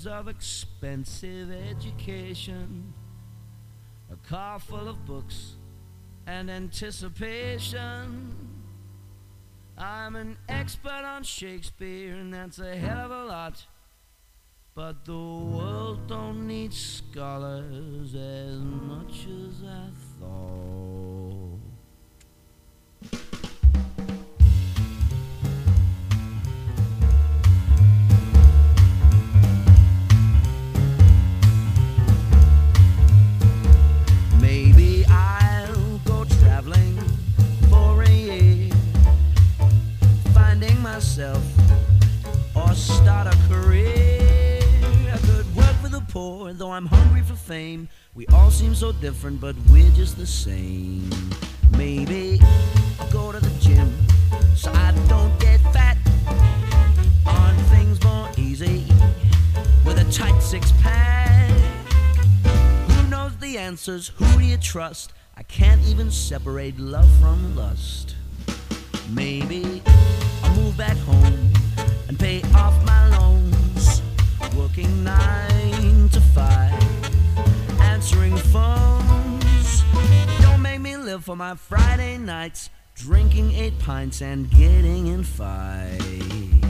years of expensive education, a car full of books and anticipation, I'm an expert on Shakespeare, and that's a hell of a lot. But the world don't need scholars as much as I thought. Myself or start a career. I could work for the poor, though I'm hungry for fame. We all seem so different, but we're just the same. Maybe I'll go to the gym so I don't get fat on things more easy with a tight six pack. Who knows the answers? Who do you trust? I can't even separate love from lust. Maybe move back home and pay off my loans. Working nine to five, answering phones. Don't make me live for my Friday nights, drinking eight pints and getting in fights.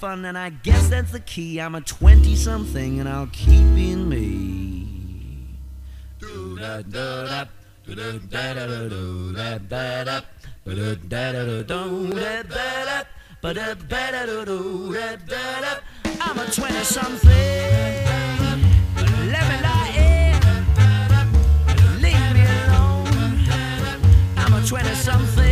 fun, and I guess that's the key. I'm a 20 something, and I'll keep being me. I'm a 20 something. Let me lie in. Leave me alone. I'm a 20 something.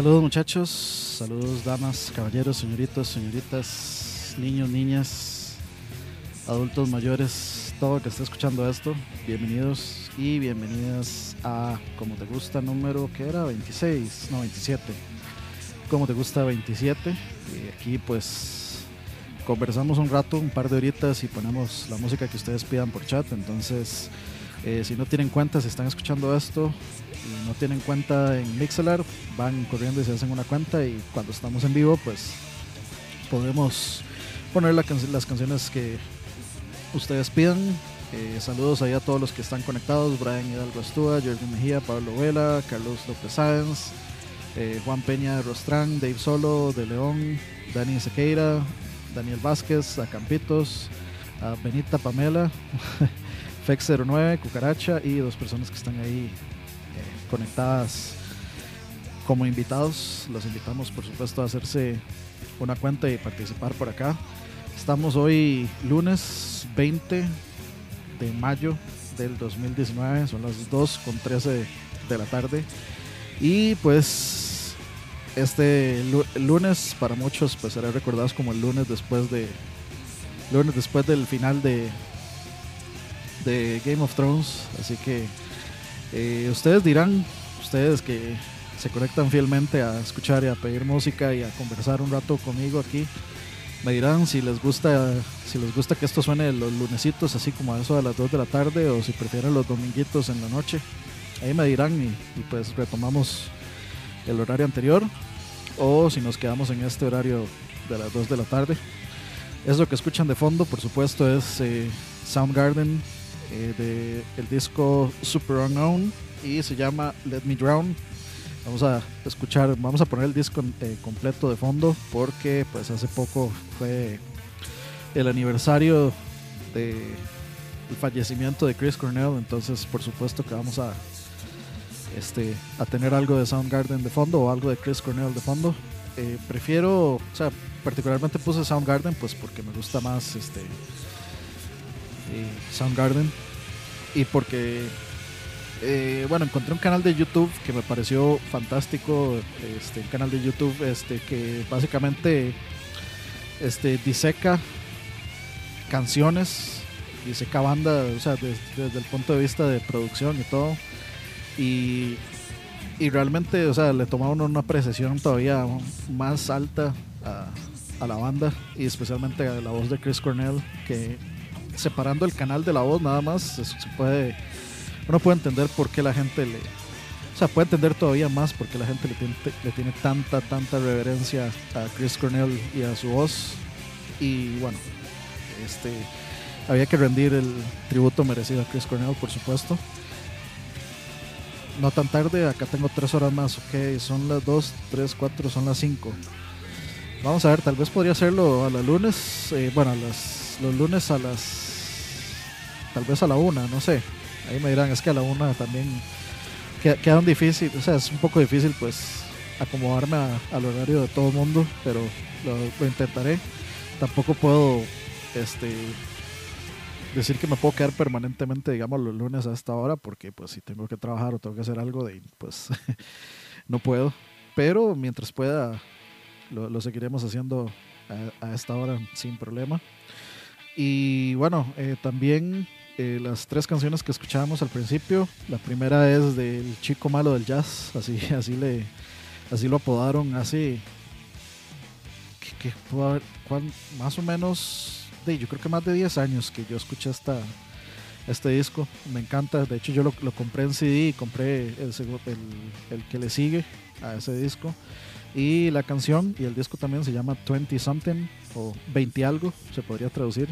Saludos muchachos, saludos damas, caballeros, señoritos, señoritas, niños, niñas, adultos mayores, todo que esté escuchando esto, bienvenidos y bienvenidas a Como Te Gusta número que era 26, no 27, Como Te Gusta 27, y aquí pues conversamos un rato, un par de horitas y ponemos la música que ustedes pidan por chat, entonces... Eh, si no tienen cuenta, si están escuchando esto y no tienen cuenta en Mixelar, van corriendo y se hacen una cuenta y cuando estamos en vivo, pues podemos poner las canciones que ustedes pidan. Eh, saludos ahí a todos los que están conectados, Brian Hidalgo Astúa, Jorge Mejía, Pablo Vela, Carlos López Sáenz, eh, Juan Peña de Rostrán, Dave Solo de León, Dani Sequeira, Daniel Vázquez, a Campitos, a Benita Pamela. Fex09, Cucaracha y dos personas que están ahí eh, conectadas como invitados. Los invitamos, por supuesto, a hacerse una cuenta y participar por acá. Estamos hoy lunes 20 de mayo del 2019, son las 2 con 13 de la tarde. Y pues este lu- lunes para muchos pues será recordado como el lunes después de lunes después del final de de Game of Thrones, así que eh, ustedes dirán, ustedes que se conectan fielmente a escuchar y a pedir música y a conversar un rato conmigo aquí, me dirán si les gusta si les gusta que esto suene los lunesitos así como a eso de las 2 de la tarde o si prefieren los dominguitos en la noche. Ahí me dirán y, pues retomamos el horario anterior o si nos quedamos en este horario de las 2 de la tarde. Eso que escuchan de fondo, por supuesto, es eh, Soundgarden eh, de el disco Super Unknown y se llama Let Me Drown. Vamos a escuchar, vamos a poner el disco eh, completo de fondo porque pues hace poco fue el aniversario de el fallecimiento de Chris Cornell, entonces por supuesto que vamos a este a tener algo de Soundgarden de fondo o algo de Chris Cornell de fondo. Eh, prefiero, o sea, particularmente puse Soundgarden pues porque me gusta más este eh, Soundgarden y porque eh, bueno, encontré un canal de YouTube que me pareció fantástico, este, un canal de YouTube este, que básicamente este, diseca canciones, diseca banda, o sea, des- desde el punto de vista de producción y todo. Y, y realmente, o sea, le toma a uno una apreciación todavía más alta a, a la banda y especialmente a la voz de Chris Cornell, que separando el canal de la voz nada más se, puede uno puede entender por qué la gente le o sea puede entender todavía más por qué la gente le tiene, le tiene tanta tanta reverencia a Chris Cornell y a su voz. Y bueno este había que rendir el tributo merecido a Chris Cornell por supuesto. No tan tarde acá tengo tres horas más ok son las 2, 3, 4 son las 5 vamos a ver tal vez podría hacerlo a los lunes eh, bueno a las, los lunes a las tal vez a la una no sé Ahí me dirán, es que a la una también queda, un difícil, o sea, es un poco difícil pues acomodarme al horario de todo el mundo, pero lo, intentaré. Tampoco puedo este decir que me puedo quedar permanentemente, digamos, los lunes a esta hora, porque pues si tengo que trabajar o tengo que hacer algo, de, pues no puedo. Pero mientras pueda, lo, lo seguiremos haciendo a esta hora sin problema. Y bueno, eh, también eh, las tres canciones que escuchábamos al principio. La primera es del chico malo del jazz, así, así le, así lo apodaron, así que, que haber- más o menos, de, yo creo que más de 10 años que yo escuché esta, este disco. Me encanta, de hecho yo lo, lo compré en CD y compré el, el, el que le sigue a ese disco. Y la canción y el disco también se llama 20 Something o 20 algo, se podría traducir.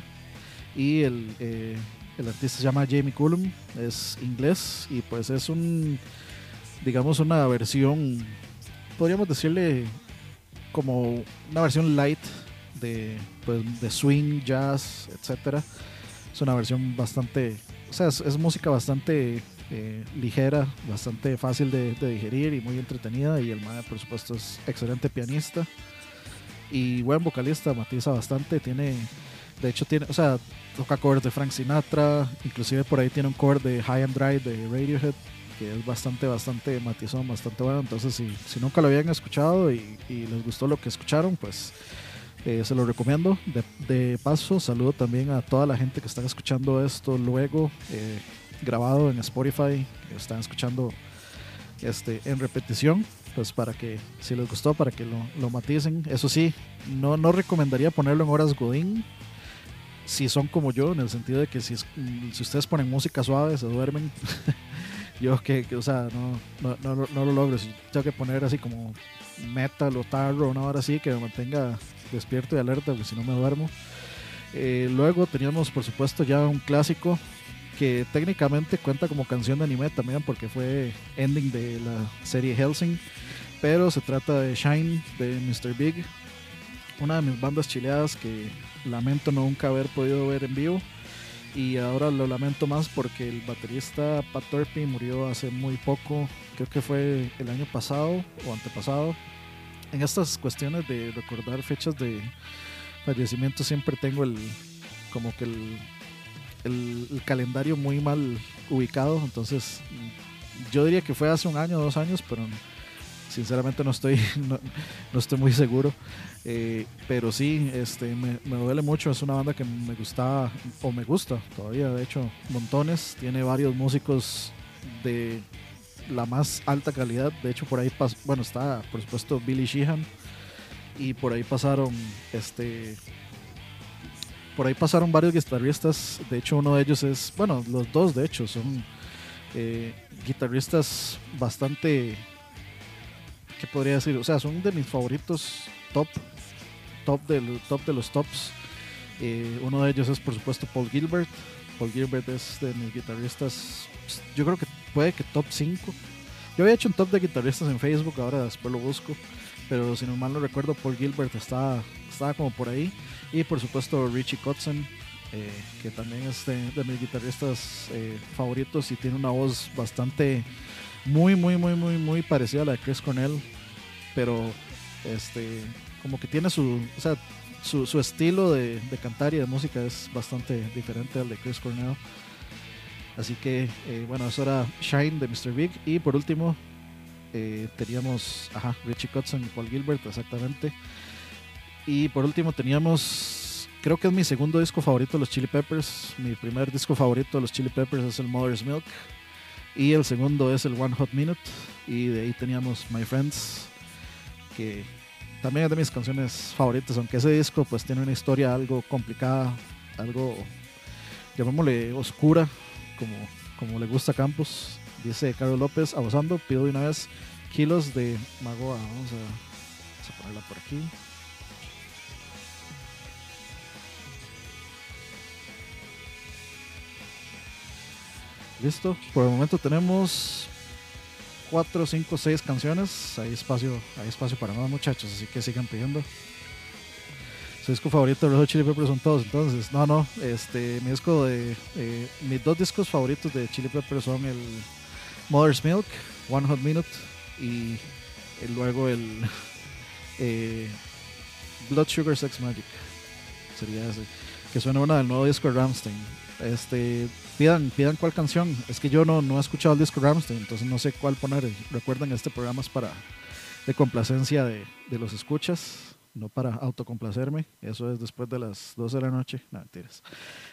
Y el, eh, el artista se llama Jamie Cullum, es inglés y pues es un, digamos, una versión, podríamos decirle como una versión light de, pues, de swing, jazz, etcétera. Es una versión bastante, o sea, es, música bastante eh, ligera, bastante fácil de, de digerir y muy entretenida. Y el MAE, por supuesto, es excelente pianista y buen vocalista, matiza bastante. Tiene, de hecho, tiene, o sea, toca covers de Frank Sinatra, inclusive por ahí tiene un cover de High and Dry de Radiohead que es bastante, bastante matizón, bastante bueno. Entonces, si, si nunca lo habían escuchado y, y les gustó lo que escucharon, pues eh, se lo recomiendo. De, paso, saludo también a toda la gente que está escuchando esto luego, eh, grabado en Spotify, que están escuchando este, en repetición. Pues para que, si les gustó, para que lo, lo maticen. Eso sí, no, no recomendaría ponerlo en horas Godín. Si son como yo, en el sentido de que si, mm, si ustedes ponen música suave, se duermen. yo que, que, o sea, no, no, no, no lo logro. Si tengo que poner así como metal o tarro, una hora así que me mantenga despierto y alerta, porque si no me duermo. Eh, luego teníamos, por supuesto, ya un clásico que técnicamente cuenta como canción de anime también porque fue ending de la serie Helsing, pero se trata de Shine de Mr. Big, una de mis bandas chileadas que lamento nunca haber podido ver en vivo y ahora lo lamento más porque el baterista Pat Turpin murió hace muy poco, creo que fue el año pasado o antepasado. En estas cuestiones de recordar fechas de fallecimiento siempre tengo el como que el, el- calendario muy mal ubicado, entonces yo diría que fue hace un año o dos años, pero sinceramente no estoy no, estoy muy seguro. Eh, pero sí, este, me, duele mucho. Es una banda que me gustaba o me gusta todavía, de hecho, montones. Tiene varios músicos de la más alta calidad. De hecho, por ahí, pas- bueno, está por supuesto Billy Sheehan y por ahí pasaron, este, por ahí pasaron varios guitarristas. De hecho, uno de ellos es, bueno, los dos de hecho son eh, guitarristas bastante, ¿qué podría decir? O sea, son de mis favoritos top, top de, lo- top de los tops. Eh, uno de ellos es, por supuesto, Paul Gilbert. Paul Gilbert es de mis guitarristas, yo creo que puede que top 5. Yo había hecho un top de guitarristas en Facebook, ahora después lo busco. Pero si no mal no recuerdo, Paul Gilbert estaba, estaba como por ahí. Y por supuesto Richie Kotzen, eh, que también es de, de mis guitarristas eh, favoritos y tiene una voz bastante, muy, muy, muy, muy, muy parecida a la de Chris Cornell. Pero este, como que tiene su, o sea, su, estilo de, cantar y de música es bastante diferente al de Chris Cornell. Así que, eh, bueno, eso era Shine de Mr. Big. Y por último, eh, teníamos ajá, Richie Kotzen y Paul Gilbert, exactamente. Y por último teníamos, creo que es mi segundo disco favorito de los Chili Peppers. Mi primer disco favorito de los Chili Peppers es el Mother's Milk. Y el segundo es el One Hot Minute. Y de ahí teníamos My Friends, que también es de mis canciones favoritas, aunque ese disco pues tiene una historia algo complicada, algo, llamémosle oscura, como, como le gusta a Campos. Dice Carlos López, abusando, pido de una vez kilos de Magoa. Vamos a, vamos a ponerla por aquí. Listo, por el momento tenemos 4, 5, 6 canciones. Hay espacio, hay espacio para más muchachos, así que sigan pidiendo. Su disco favorito de Red Hot Chili Peppers son todos, entonces. No, no, este, mi disco de. eh, mis dos discos favoritos de Chili Peppers son el Mother's Milk, One Hot Minute y, luego el eh, Blood Sugar Sex Magic. Sería ese. Que suena una del nuevo disco de Ramstein. Este, pidan, pidan cuál canción. Es que yo no, no he escuchado el disco Ramstein, entonces no sé cuál poner. Recuerden, este programa es para de complacencia de, de los escuchas, no para autocomplacerme. Eso es después de las 12 de la noche. No, mentiras.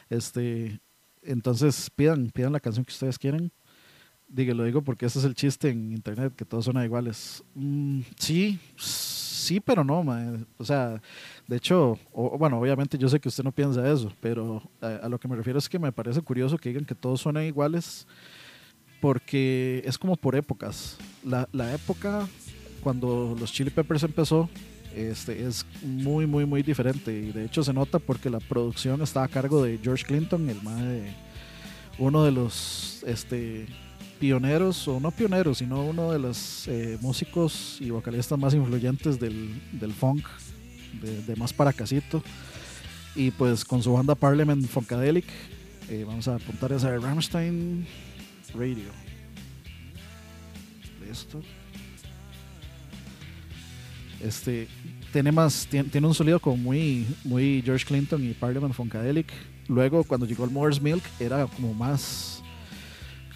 Este, entonces pidan, pidan la canción que ustedes quieren. Digo, lo digo porque ese es el chiste en internet, que todos son iguales. Mm, sí, sí, pero no, mae. O sea, de hecho, o- bueno, obviamente yo sé que usted no piensa eso, pero a, lo que me refiero es que me parece curioso que digan que todos suenan iguales, porque es como por épocas. La, la época cuando los Chili Peppers empezó este, es muy, muy, muy diferente. Y de hecho se nota porque la producción está a cargo de George Clinton, el mae de uno de los este, pioneros, o no pioneros, sino uno de los eh, músicos y vocalistas más influyentes del, del funk, de, más para casito. Y pues con su banda Parliament Funkadelic, eh, vamos a apuntar esa de Rammstein Radio. Listo. Este tiene más, tiene, un sonido como muy, muy George Clinton y Parliament Funkadelic. Luego cuando llegó el Moore's Milk era como más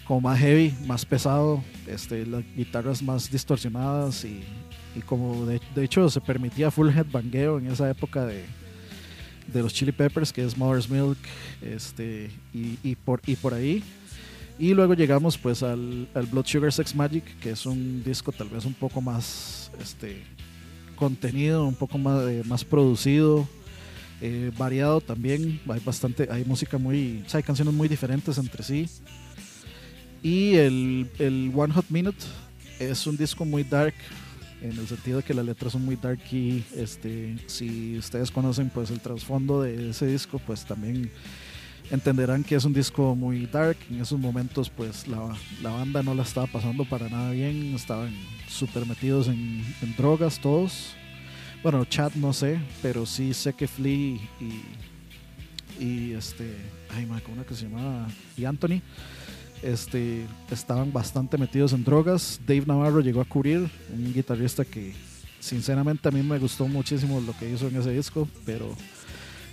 como más heavy, más pesado, este, las guitarras más distorsionadas y, y como de, hecho se permitía full headbangueo en esa época de, de los Chili Peppers, que es Mother's Milk, este, y, por, y por ahí. Y luego llegamos pues al, Blood Sugar Sex Magic, que es un disco tal vez un poco más este, contenido, un poco más, eh, más producido, eh, variado también. Hay bastante, hay música muy, hay canciones muy diferentes entre sí. Y el, el One Hot Minute es un disco muy dark, en el sentido de que las letras son muy dark y este, si ustedes conocen pues el trasfondo de ese disco, pues también entenderán que es un disco muy dark. En esos momentos, pues la, la banda no la estaba pasando para nada bien. Estaban súper metidos en, drogas todos. Bueno, Chad no sé, pero sí sé que Flea y, y este, ay, madre, ¿cómo que se llamaba? Y Anthony, este, estaban bastante metidos en drogas. Dave Navarro llegó a cubrir, un guitarrista que sinceramente a mí me gustó muchísimo lo que hizo en ese disco, pero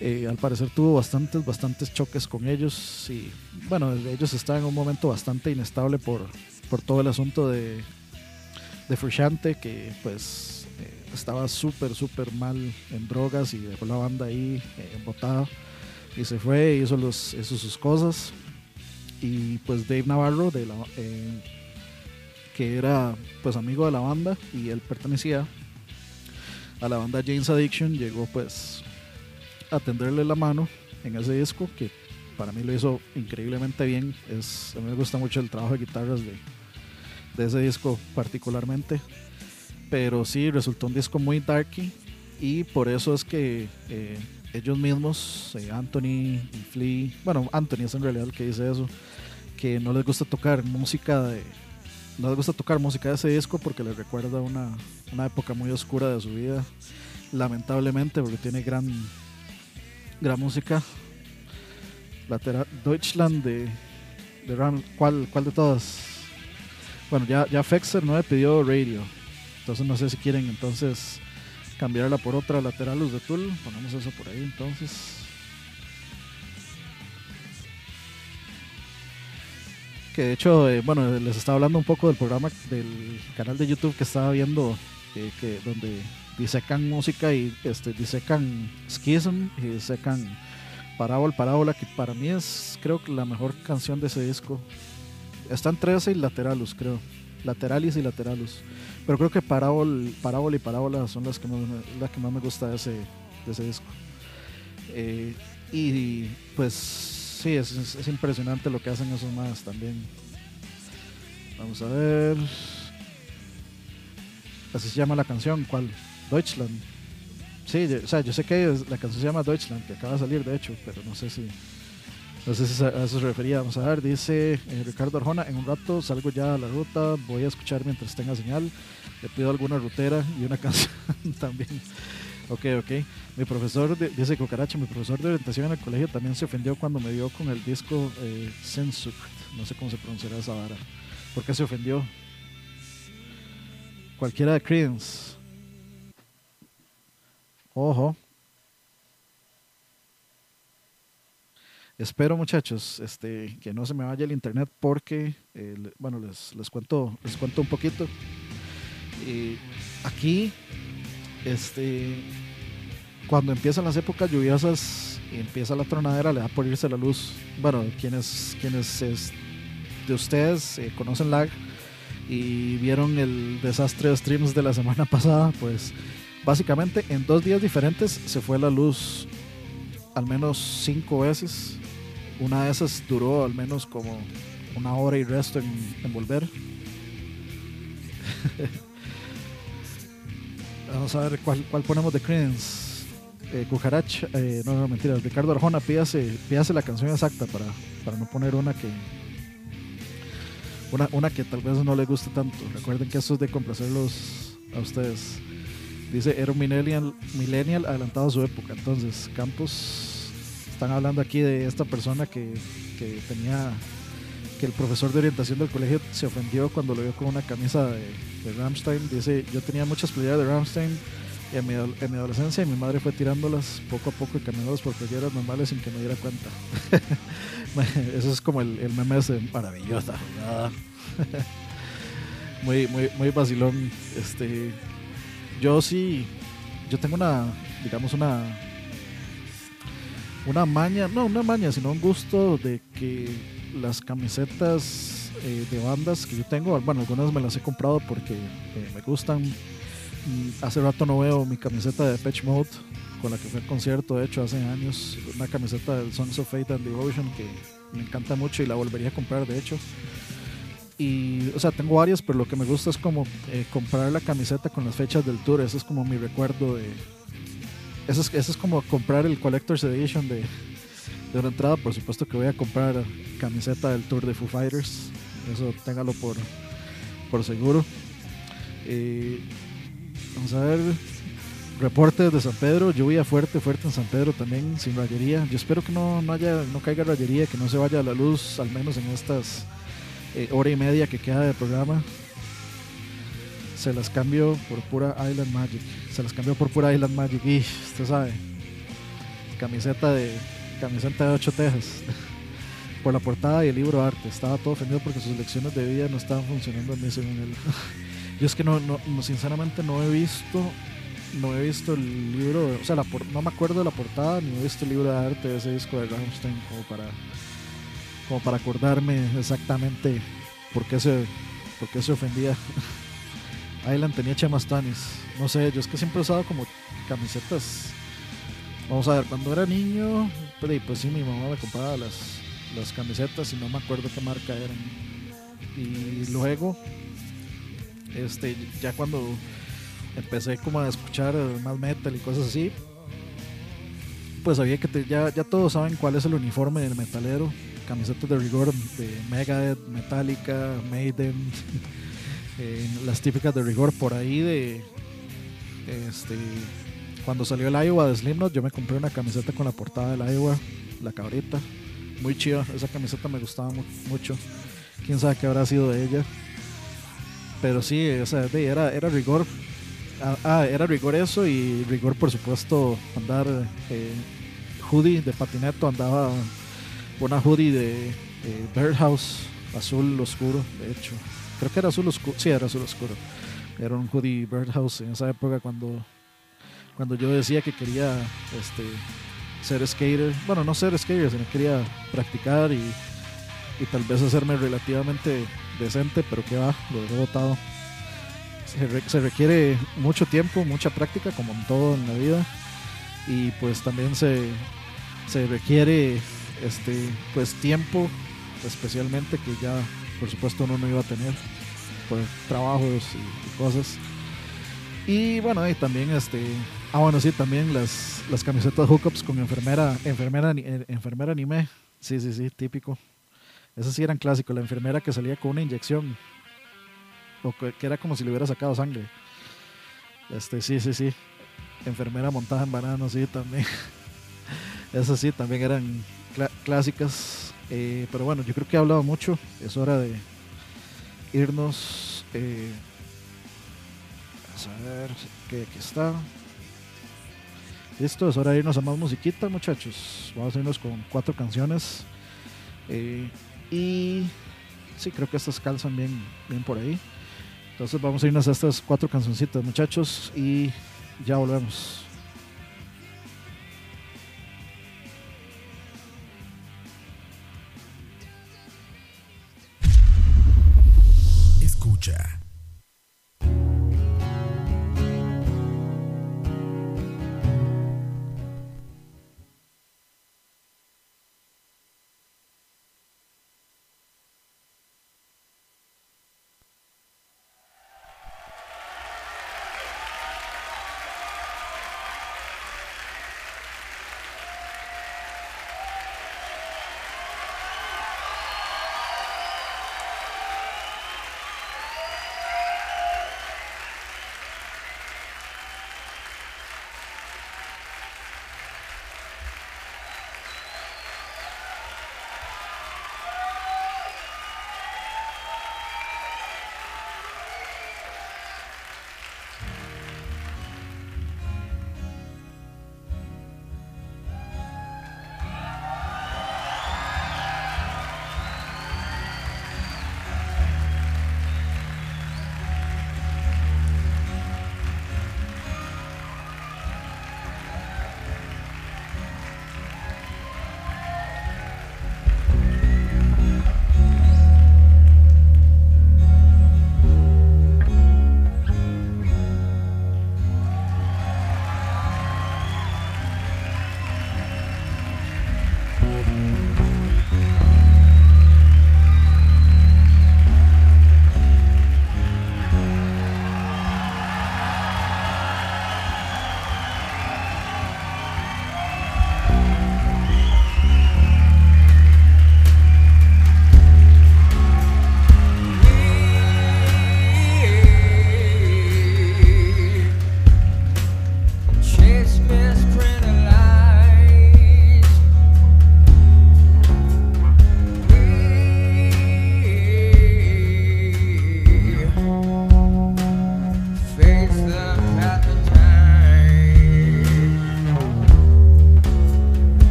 eh, al parecer tuvo bastantes, bastantes choques con ellos y bueno, ellos estaban en un momento bastante inestable por, por todo el asunto de, de que pues eh, estaba súper, súper mal en drogas y dejó la banda ahí eh, embotada y se fue y hizo, los, hizo sus cosas y pues Dave Navarro de eh, que era pues amigo de la banda y él pertenecía a la banda James Addiction llegó pues a tenderle la mano en ese disco que para mí lo hizo increíblemente bien. Es, a mí me gusta mucho el trabajo de guitarras de, de ese disco particularmente pero sí resultó un disco muy darky y por eso es que eh, ellos mismos, eh, Anthony y Flea, bueno, Anthony es en realidad el que dice eso, que no les gusta tocar música de, no les gusta tocar música de ese disco porque les recuerda una, una época muy oscura de su vida, lamentablemente porque tiene gran, gran música. Lateral, Deutschland de, de Ram, ¿cuál, ¿cuál de todas? Bueno, ya, ya Fexer no me pidió radio, entonces no sé si quieren entonces cambiarla por otra Lateralus de Tool, ponemos eso por ahí entonces. Que de hecho, eh, bueno, les estaba hablando un poco del programa del canal de YouTube que estaba viendo, eh, que donde disecan música y este, disecan Schism y disecan Parábola, Parábola, que para mí es creo que la mejor canción de ese disco. Están 13 y Lateralus, creo. Lateralis y Lateralus. Pero creo que Parábol, Parábola y Parábola son las que más, las que más me gusta de ese, de ese disco. Eh, y pues sí, es, es- es impresionante lo que hacen esos más también. Vamos a ver. Así se llama la canción, ¿cuál? Deutschland. Sí, o sea, yo sé que la canción se llama Deutschland, que acaba de salir de hecho, pero no sé si si a eso se refería. Vamos a ver, dice eh, Ricardo Arjona, en un rato salgo ya a la ruta, voy a escuchar mientras tenga señal. Le pido alguna rutera y una canción también. Ok, ok. Mi profesor, de- dice Cucaracha, mi profesor de orientación en el colegio también se ofendió cuando me dio con el disco eh, Sensucht. No sé cómo se pronunciará esa vara. ¿Por qué se ofendió? Cualquiera de Creedence. Ojo. Espero muchachos este, que no se me vaya el internet porque, eh, bueno, les, les, cuento, les cuento un poquito. Eh, aquí, este, cuando empiezan las épocas lluviosas y empieza la tronadera, le da por irse la luz. Bueno, quienes, quienes es- de ustedes eh, conocen lag y vieron el desastre de streams de la semana pasada, pues básicamente en dos días diferentes se fue la luz al menos cinco veces. Una de esas duró al menos como una hora y resto en, volver. Vamos a ver cuál, cuál ponemos de Creedence. Eh, eh, no, no, mentira. Ricardo Arjona, pídase, pídase la canción exacta para, para no poner una que. Una, una que tal vez no le guste tanto. Recuerden que esto es de complacerlos a ustedes. Dice, era un millennial adelantado a su época. Entonces, Campos, están hablando aquí de esta persona que, que tenía, que el profesor de orientación del colegio se ofendió cuando lo vio con una camisa de, de Rammstein. Dice, yo tenía muchas playeras de Rammstein en mi, en mi adolescencia y mi madre fue tirándolas poco a poco y cambiándolas por playeras normales sin que me diera cuenta. Eso es como el, el meme ese maravillosa. jugada. muy, muy, muy vacilón. Este, yo sí, yo tengo una, digamos, una, una maña, no una maña, sino un gusto de que las camisetas eh, de bandas que yo tengo, bueno, algunas me las he comprado porque eh, me gustan. Mm, Hace rato no veo mi camiseta de Patch Mode con la que fui al concierto, de hecho, hace años, una camiseta del Songs of Fate and Devotion que me encanta mucho y la volvería a comprar, de hecho. Y, o sea, tengo varias, pero lo que me gusta es como eh, comprar la camiseta con las fechas del tour. Ese es como mi recuerdo de. Eso es, eso es como comprar el Collector's Edition de, de una entrada, por supuesto que voy a comprar camiseta del Tour de Foo Fighters. Eso téngalo por, por seguro. Vamos a ver. Reportes de San Pedro, lluvia fuerte, fuerte en San Pedro también, sin rayería. Yo espero que no, no haya, no caiga rayería, que no se vaya la luz, al menos en estas eh, hora y media que queda de programa. Se las cambio por pura Island Magic. Se las cambio por pura Island Magic. Y usted sabe, camiseta de camiseta de 8 tejas. por la portada y el libro de arte. Estaba todo ofendido porque sus lecciones de vida no estaban funcionando a mí según él. Yo es que no, no, no, sinceramente no he visto no he visto el libro, o sea, la no me acuerdo de la portada, ni he visto el libro de arte de ese disco de Rammstein como para, como para acordarme exactamente por qué se, por qué se ofendía. Island tenía chemas tanis, no sé, yo es que siempre he usado como camisetas. Vamos a ver, cuando era niño, pues sí, mi mamá me compraba las, las camisetas y no me acuerdo qué marca eran. Y luego, este, ya cuando empecé como a escuchar más metal y cosas así, pues sabía que ya, ya todos saben cuál es el uniforme del metalero. Camisetas de rigor de Megadeth, Metallica, Maiden, eh, las típicas de rigor por ahí de este cuando salió el Iowa de Slipknot yo me compré una camiseta con la portada del Iowa la cabrita. Muy chida esa camiseta me gustaba mu- mucho. Quién sabe qué habrá sido de ella. Pero sí o sea, era, era rigor. Ah, ah, era rigor eso y rigor por supuesto andar eh, hoodie de patineto. Andaba una hoodie de eh, Birdhouse azul oscuro de hecho. Creo que era azul oscuro sí era azul oscuro era un hoodie Birdhouse en esa época cuando cuando yo decía que quería este ser skater. Bueno no ser skater sino quería practicar y, y tal vez hacerme relativamente decente pero que va lo he botado se, re- se requiere mucho tiempo mucha práctica como en todo en la vida. Y pues también se, se requiere este pues tiempo especialmente que ya por supuesto uno no iba a tener por trabajos y, cosas. Y bueno y también este ah bueno sí también las las camisetas hookups con enfermera enfermera eh, enfermera anime. Sí sí sí típico. Esas sí eran clásicos la enfermera que salía con una inyección. O que, era como si le hubiera sacado sangre. Este sí sí sí. Enfermera montada en banano sí también. Esas sí también eran cla- clásicas. Eh, pero bueno yo creo que he hablado mucho. Es hora de irnos eh, a ver que aquí está. Listo es hora de irnos a más musiquita muchachos. Vamos a irnos con cuatro canciones. Eh, y sí creo que estas calzan bien bien por ahí. Entonces vamos a irnos a estas cuatro cancioncitas muchachos y ya volvemos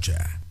escucha.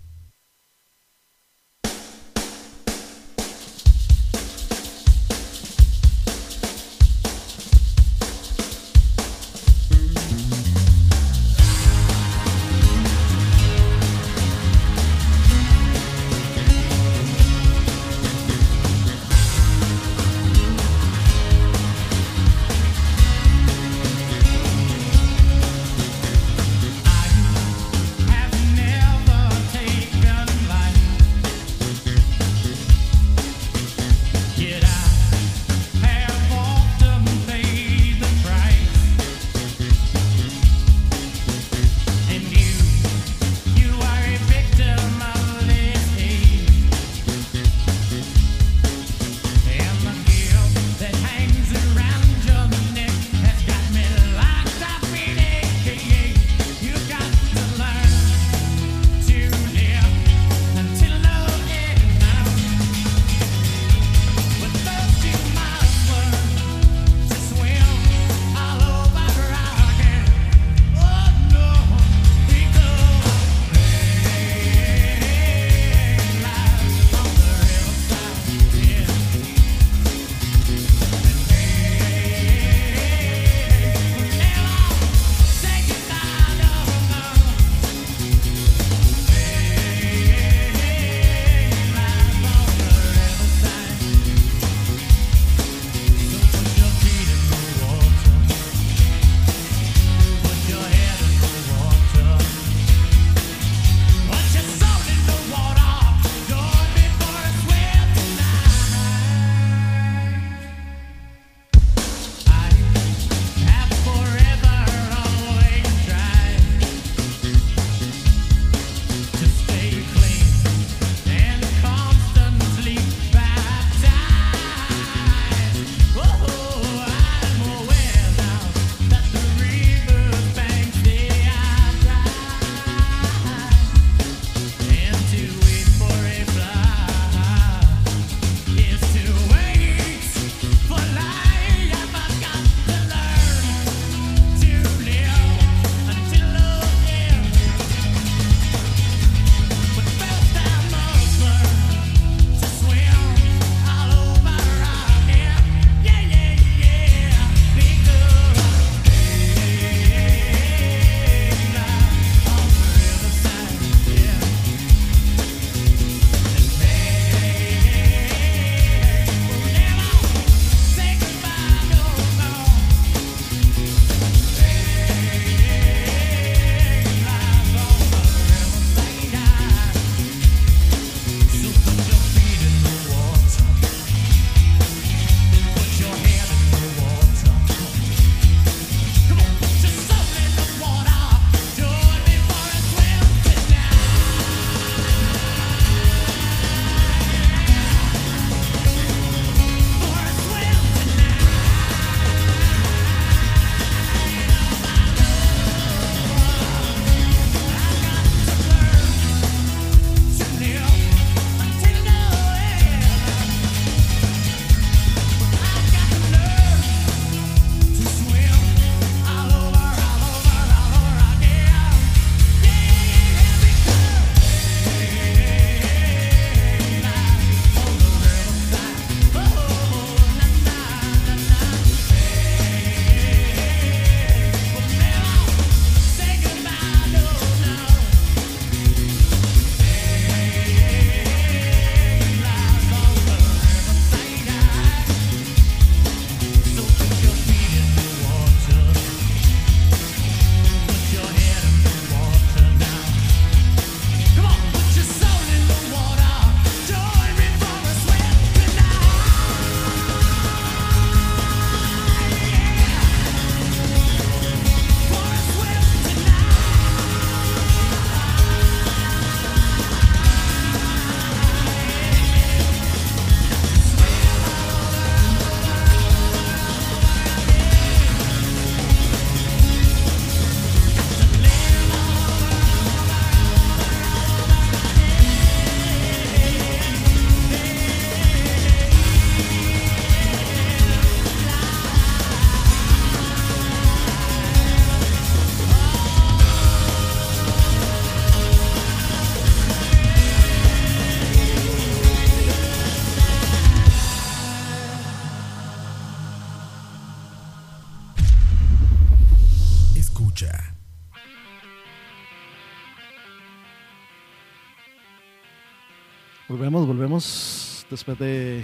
Después de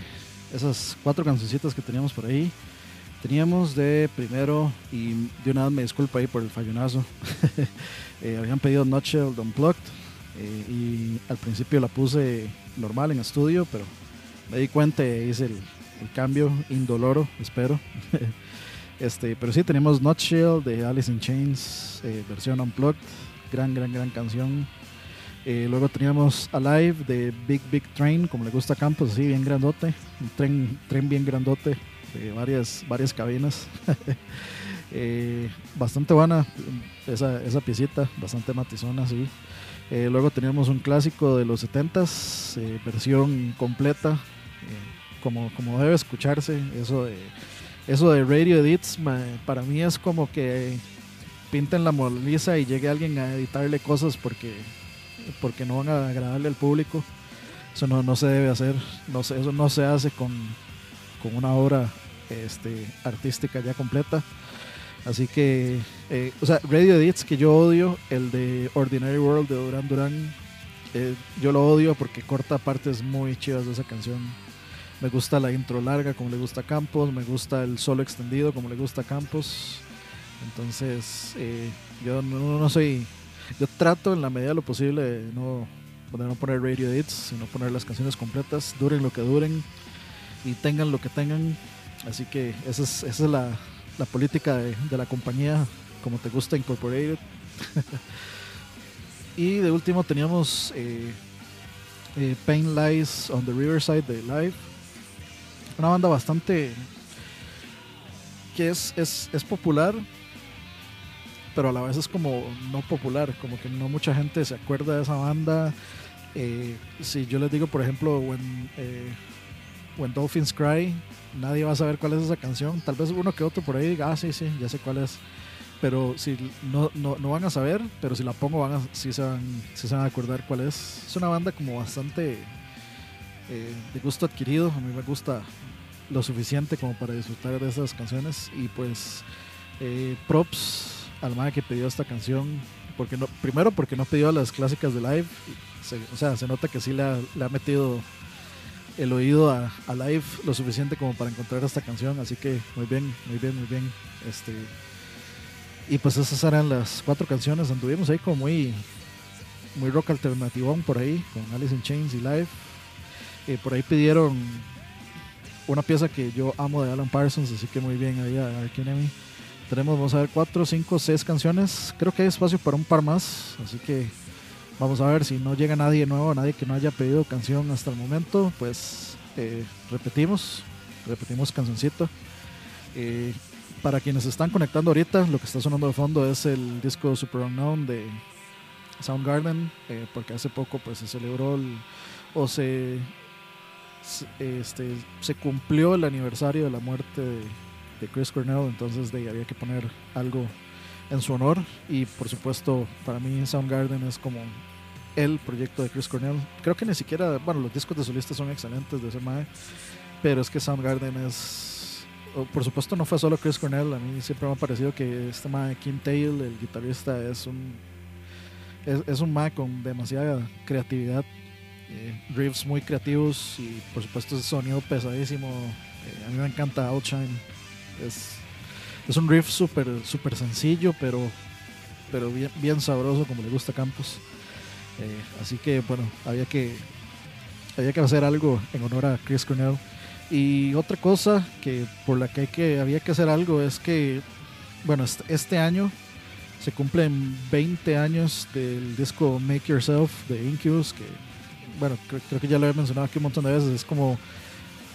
esas cuatro cancioncitas que teníamos por ahí. Teníamos de primero, y de una vez me disculpo ahí por el fallonazo, eh, habían pedido Nutshell Unplugged eh, y al principio la puse normal en estudio, pero me di cuenta y hice el, el cambio indoloro, espero. este, pero sí, tenemos Nutshell de Alice in Chains, eh, versión Unplugged, gran, gran, gran canción. Eh, luego teníamos Alive de Big Big Train, como le gusta a Campos, así bien grandote. Un tren, tren bien grandote, de varias, varias cabinas. Eh, bastante buena esa, esa piecita, bastante matizona, sí. Eh, luego teníamos un clásico de los 70s, eh, versión completa, como, como debe escucharse. Eso de, eso de Radio Edits para mí es como que pinten la Mona y llegue alguien a editarle cosas porque, porque no van a agradarle al público. Eso no, no se debe hacer, no eso no se hace con, con una obra este, artística ya completa. Así que, eh, o sea, Radio Edits que yo odio, el de Ordinary World de Duran Duran, eh, yo lo odio porque corta partes muy chivas de esa canción. Me gusta la intro larga como le gusta Campos, me gusta el solo extendido como le gusta Campos. Entonces, eh, yo no, no soy, yo trato en la medida de lo posible de no, de no poner radio edits, sino poner las canciones completas, duren lo que duren y tengan lo que tengan. Así que esa es, la, política de, de la compañía, como te gusta Incorporated. y de último teníamos eh, eh, Pain Lies on the Riverside de Live. Una banda bastante que es, es, es popular, pero a la vez es como no popular, como que no mucha gente se acuerda de esa banda. Eh, si yo les digo, por ejemplo, When, eh, When Dolphins Cry, nadie va a saber cuál es esa canción. Tal vez uno que otro por ahí diga, ah, sí, sí, ya sé cuál es. Pero si no, no, no van a saber, pero si la pongo, van a, sí, se van, sí se van a acordar cuál es. Es una banda como bastante eh, de gusto adquirido. A mí me gusta lo suficiente como para disfrutar de esas canciones. Y pues, eh, props al man que pidió esta canción. Porque no, primero porque no pidió las clásicas de live. O sea, se nota que sí le ha, metido el oído a, live lo suficiente como para encontrar esta canción. Así que muy bien, muy bien, muy bien. Este, y pues esas eran las cuatro canciones. Anduvimos ahí como muy, muy rock alternativón por ahí, con Alice in Chains y live. Eh, por ahí pidieron una pieza que yo amo de Alan Parsons, así que muy bien ahí a Enemy. Tenemos, vamos a ver, cuatro, cinco, seis canciones. Creo que hay espacio para un par más, así que vamos a ver si no llega nadie nuevo, nadie que no haya pedido canción hasta el momento, pues eh, repetimos, repetimos cancioncito. Eh, para quienes están conectando ahorita, lo que está sonando de fondo es el disco Super Unknown de Soundgarden, eh, porque hace poco pues se celebró el- o se- este, se cumplió el aniversario de la muerte de, de Chris Cornell, entonces de, había que poner algo en su honor y por supuesto para mí Soundgarden es como el proyecto de Chris Cornell. Creo que ni siquiera, bueno, los discos de solista son excelentes de ese mae, pero es que Soundgarden es, por supuesto no fue solo Chris Cornell, a mí siempre me ha parecido que este mae Kim Tail, el guitarrista, es un es un mae con demasiada creatividad, eh, riffs muy creativos y por supuesto ese sonido pesadísimo. Eh, a mí me encanta Outshine, es, es un riff súper super sencillo, pero, pero bien, sabroso como le gusta a Campos. Eh, así que bueno, había que, había que hacer algo en honor a Chris Cornell. Y otra cosa que por la que, hay que había que hacer algo es que, bueno, este, este año se cumplen 20 años del disco Make Yourself de Incubus, que, bueno, creo, creo que ya lo he mencionado aquí un montón de veces, es como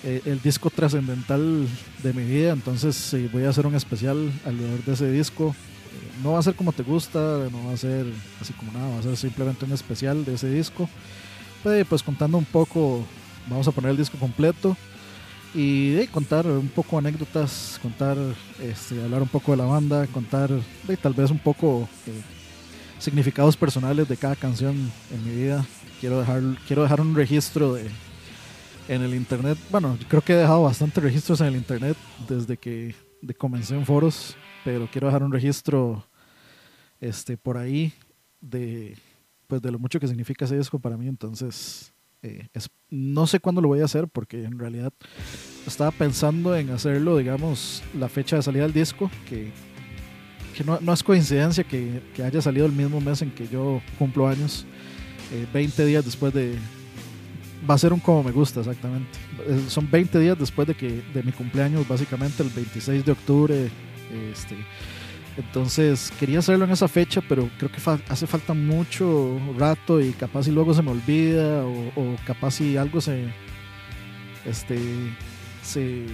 eh, el disco trascendental de mi vida, entonces sí, voy a hacer un especial alrededor de ese disco. Eh, no va a ser como te gusta, no va a ser así como nada, va a ser simplemente un especial de ese disco. Eh, pues contando un poco, vamos a poner el disco completo y contar un poco anécdotas, contar, este, hablar un poco de la banda, contar tal vez un poco eh, significados personales de cada canción en mi vida. Quiero dejar, quiero dejar un registro de, en el internet. Bueno, yo creo que he dejado bastantes registros en el internet desde que de comencé en foros, pero quiero dejar un registro este, por ahí de, pues, de lo mucho que significa ese disco para mí. Entonces, Eh, es- no sé cuándo lo voy a hacer porque en realidad estaba pensando en hacerlo, digamos, la fecha de salida del disco, que, que no, no es coincidencia que, que haya salido el mismo mes en que yo cumplo años, eh, 20 días después de... Va a ser un como me gusta, exactamente. Son 20 días después de, que, de mi cumpleaños, básicamente el 26 de octubre. Este, entonces quería hacerlo en esa fecha, pero creo que fa- hace falta mucho rato y capaz si luego se me olvida o, o capaz si algo se, este, se,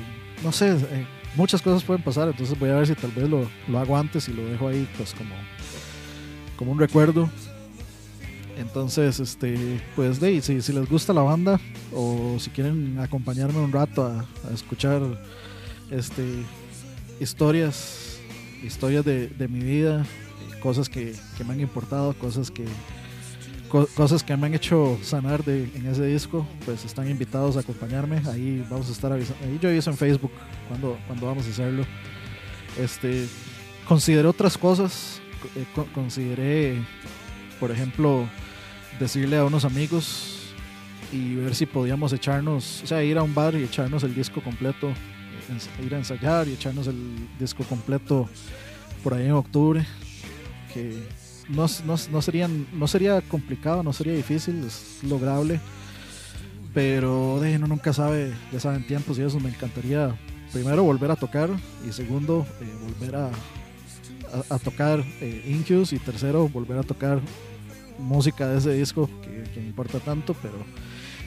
no sé, eh, muchas cosas pueden pasar. Entonces voy a ver si tal vez lo, lo hago antes y lo dejo ahí, pues como, como un recuerdo. Entonces, este, pues de si, si les gusta la banda o si quieren acompañarme un rato a, escuchar, este, historias, historias de, de mi vida, eh, cosas que, que me han importado, cosas que co- cosas que me han hecho sanar de, en ese disco, pues están invitados a acompañarme. Ahí vamos a estar avisando. Ahí yo aviso en Facebook cuando, cuando vamos a hacerlo. Este, consideré otras cosas. co- eh, co- consideré, por ejemplo, decirle a unos amigos y ver si podíamos echarnos, o sea, ir a un bar y echarnos el disco completo, ir a ensayar y echarnos el disco completo por ahí en octubre. Que no, no, no, serían, no sería complicado, no sería difícil, es lograble. Pero de, uno nunca sabe, ya saben tiempos y eso. Me encantaría primero volver a tocar y segundo eh, volver a, a, tocar eh, y tercero volver a tocar música de ese disco que, que me importa tanto. Pero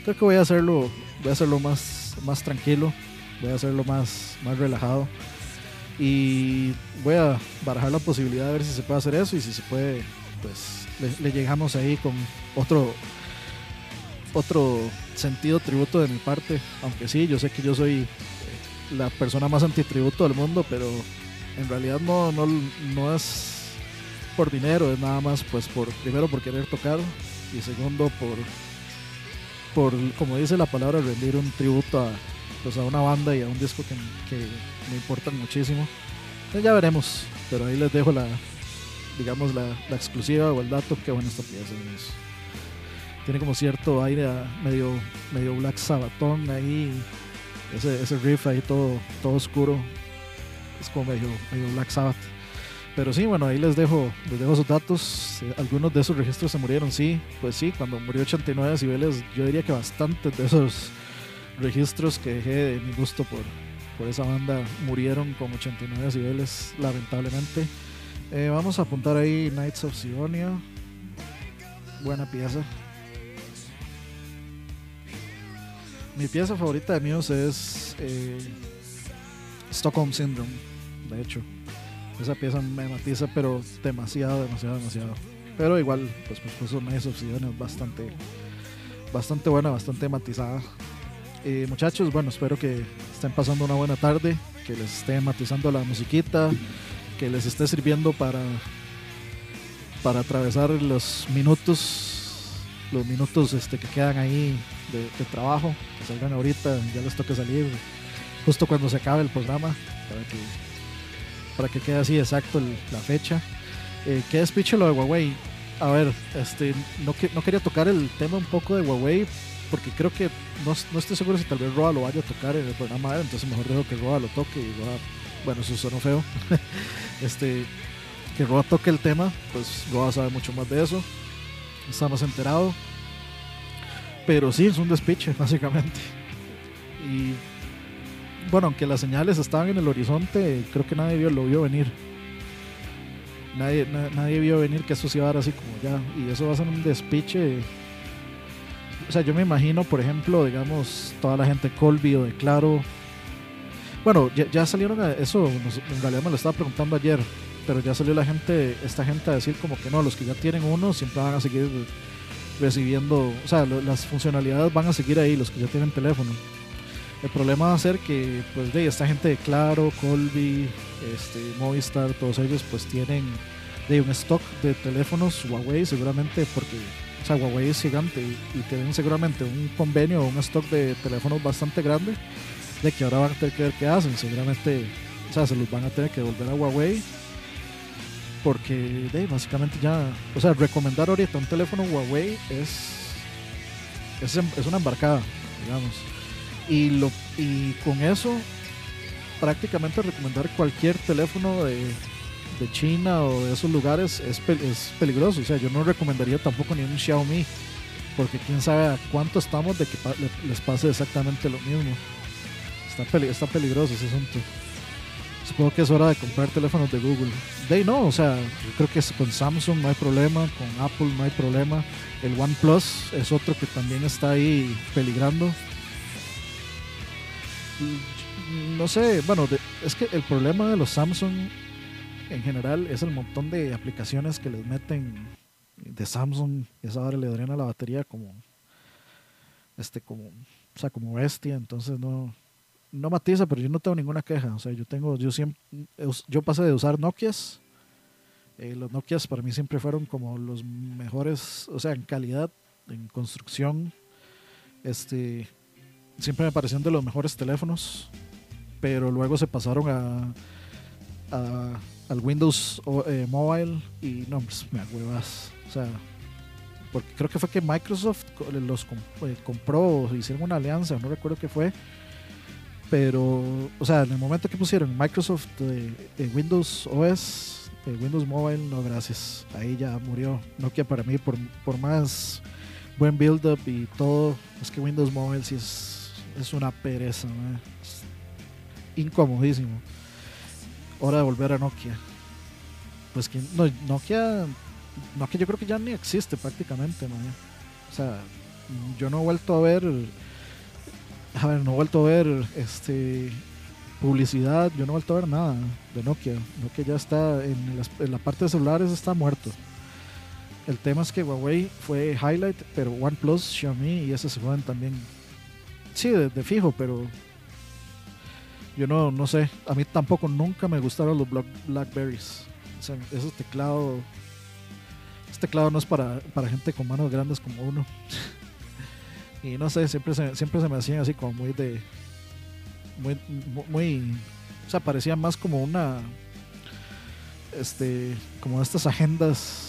creo que voy a hacerlo, voy a hacerlo más, más tranquilo, voy a hacerlo más, más relajado y voy a barajar la posibilidad de ver si se puede hacer eso y si se puede pues le, le llegamos ahí con otro otro sentido tributo de mi parte aunque sí yo sé que yo soy eh, la persona más antitributo del mundo pero en realidad no, no, no es por dinero es nada más pues por primero por querer tocar y segundo por por como dice la palabra rendir un tributo a pues a una banda y a un disco que, que me importan muchísimo. Entonces ya veremos, pero ahí les dejo la, digamos, la, exclusiva o el dato. Qué buena esta pieza. Tiene como cierto aire a medio, medio Black Sabatón ahí, ese, ese riff ahí todo, todo oscuro. Es como medio, medio Black Sabbath. Pero sí, bueno, ahí les dejo, les dejo esos datos. Algunos de esos registros se murieron, sí. Pues sí, cuando murió 89 decibeles, yo diría que bastantes de esos registros que dejé de mi gusto por, por esa banda murieron con 89 decibeles, lamentablemente. Eh, vamos a apuntar ahí Knights of Sidonia. Buena pieza. Mi pieza favorita de Muse es eh, Stockholm Syndrome, de hecho. Esa pieza me matiza, pero demasiado, demasiado, demasiado. Pero igual, pues, pues, pues Knights of Sidonia es bastante, bastante buena, bastante matizada. Eh, muchachos, bueno, espero que estén pasando una buena tarde, que les esté matizando la musiquita, que les esté sirviendo para, para atravesar los minutos, los minutos este, que quedan ahí de, trabajo, que salgan ahorita, ya les toca salir justo cuando se acabe el programa, para que quede así exacto la fecha. Eh, ¿Qué despiche lo de Huawei? A ver, este, no, no quería tocar el tema un poco de Huawei porque creo que no, no estoy seguro si tal vez Roa lo vaya a tocar en el programa de él, entonces mejor dejo que Roa lo toque y bueno, eso sonó feo. este, que Roa toque el tema, pues Roa sabe mucho más de eso, está más enterado. Pero sí, es un despiche, básicamente. Y bueno, aunque las señales estaban en el horizonte, creo que nadie vio, lo vio venir. Nadie, na- nadie vio venir que esto se iba a dar así como ya. Y eso va a ser un despiche o sea, yo me imagino, por ejemplo, digamos, toda la gente Colby o de Claro. Bueno, ya, salieron a eso, en realidad me lo estaba preguntando ayer, pero ya salió la gente, esta gente a decir como que no, los que ya tienen uno siempre van a seguir recibiendo, o sea, las funcionalidades van a seguir ahí, los que ya tienen teléfono. El problema va a ser que, pues, de esta gente de Claro, Colby, este, Movistar, todos ellos, pues tienen de un stock de teléfonos Huawei, seguramente, porque o sea, Huawei es gigante y, tienen seguramente un convenio o un stock de teléfonos bastante grande de que ahora van a tener que ver qué hacen. Seguramente, o sea, se los van a tener que devolver a Huawei porque de, básicamente ya, o sea, recomendar ahorita un teléfono Huawei es es, es una embarcada, digamos. Y, lo, con eso, prácticamente recomendar cualquier teléfono de, China o de esos lugares es, es peligroso. O sea, yo no recomendaría tampoco ni un Xiaomi, porque quién sabe a cuánto estamos de que pa- le- les pase exactamente lo mismo. Está, está peligroso ese asunto. Supongo que es hora de comprar teléfonos de Google. De no, o sea, yo creo que con Samsung no hay problema, con Apple no hay problema. El OnePlus es otro que también está ahí peligrando. No sé, bueno, es que el problema de los Samsung en general es el montón de aplicaciones que les meten de Samsung y esa hora le drena la batería como este como o sea como bestia entonces no no matiza pero yo no tengo ninguna queja o sea yo tengo yo siempre yo pasé de usar Nokias eh, los Nokias para mí siempre fueron como los mejores o sea en calidad en construcción este siempre me parecieron de los mejores teléfonos pero luego se pasaron a, a- al Windows eh, Mobile y no, pues me huevas. O sea, porque creo que fue que Microsoft co- los eh, compró o hicieron una alianza, no recuerdo qué fue. Pero, o sea, en el momento que pusieron Microsoft eh, eh, Windows OS, eh, Windows Mobile, no, gracias. Ahí ya murió Nokia para mí, por, por más buen build-up y todo. Es que Windows Mobile sí es, es una pereza, ¿no? Es incomodísimo. Hora de volver a Nokia. Pues que no, Nokia, Nokia yo creo que ya ni existe prácticamente, man. O sea, yo no he vuelto a ver, a ver, no he vuelto a ver este publicidad, yo no he vuelto a ver nada de Nokia. Nokia ya está en la parte de celulares está muerto. El tema es que Huawei fue highlight, pero OnePlus, Xiaomi y ese se fueron también. Sí, de, fijo, pero yo no, no sé. A mí tampoco nunca me gustaron los Black- Blackberries. O sea, ese teclado. Ese teclado no es para, para gente con manos grandes como uno. y no sé, siempre se, siempre se me hacían así como muy de. Muy, mu- muy. O sea, parecía más como una. Este. Como estas agendas.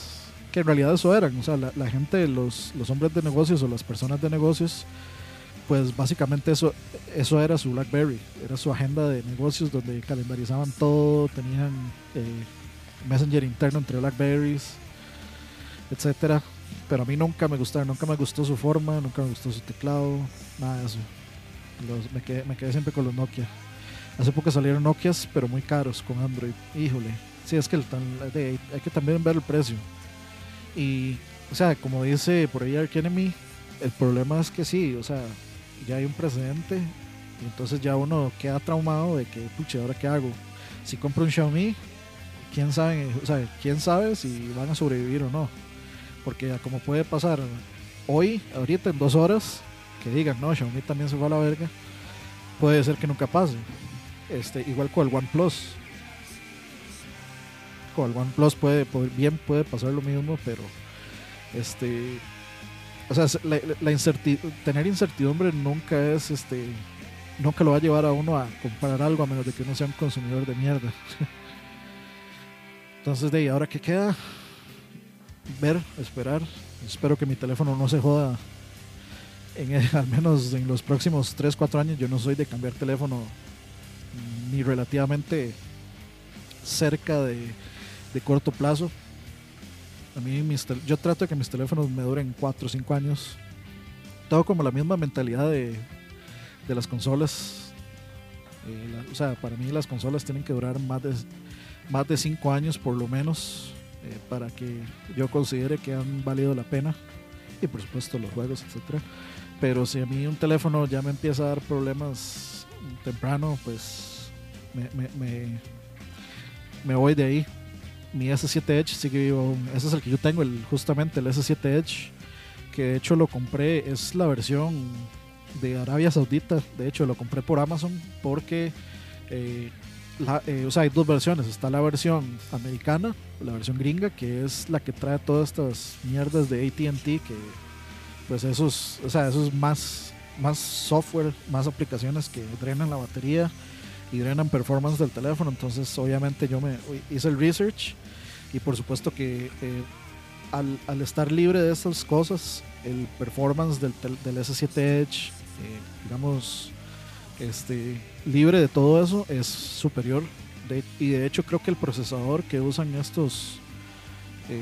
Que en realidad eso eran. O sea, la, la gente, los, los hombres de negocios o las personas de negocios. Pues básicamente eso, eso era su BlackBerry, era su agenda de negocios donde calendarizaban todo, tenían eh, Messenger interno entre Blackberries, etcétera. Pero a mí nunca me gustaron, nunca me gustó su forma, nunca me gustó su teclado, nada de eso. Me, quedé, me quedé siempre con los Nokia. Hace poco salieron Nokias, pero muy caros con Android. Híjole, sí, es que el de- hay que también ver el precio. Y, o sea, como dice por ahí Ark Enemy, el problema es que sí, o sea, ya hay un precedente y entonces ya uno queda traumado de que, pucha, ¿ahora qué hago? Si compro un Xiaomi, quién sabe, quién sabe si van a sobrevivir o no. Porque como puede pasar hoy, ahorita en dos horas, que digan, no, Xiaomi también se fue a la verga, puede ser que nunca pase. Este, igual con el OnePlus. Con el OnePlus puede, puede- bien puede pasar lo mismo, pero este o sea, la, la incerti- tener incertidumbre nunca es este nunca lo va a llevar a uno a comprar algo a menos de que uno sea un consumidor de mierda. Entonces, de ahí, ahora que queda ver, esperar. Espero que mi teléfono no se joda en al menos en los próximos 3, 4 años. Yo no soy de cambiar teléfono ni relativamente cerca de, de corto plazo. A mí mis yo trato de que mis teléfonos me duren 4 o 5 años. Tengo como la misma mentalidad de, de las consolas. Eh, o sea, para mí las consolas tienen que durar más de más de 5 años por lo menos eh, para que yo considere que han valido la pena. Y por supuesto los juegos, etcétera. Pero si a mí un teléfono ya me empieza a dar problemas temprano, pues me, me voy de ahí mi S7 Edge sigue vivo. Ese es el que yo tengo, el, justamente el S7 Edge, que de hecho lo compré, es la versión de Arabia Saudita, de hecho lo compré por Amazon porque, eh, la- eh, o sea, hay dos versiones, está la versión americana, la versión gringa, que es la que trae todas estas mierdas de ATT, que pues esos, o sea, esos más, más software, más aplicaciones que drenan la batería y drenan performance del teléfono. Entonces, obviamente, yo me hice el research y por supuesto que eh, al, al estar libre de estas cosas, el performance del, del S7 Edge, eh, digamos, este, libre de todo eso, es superior. De- y de hecho creo que el procesador que usan estos, eh,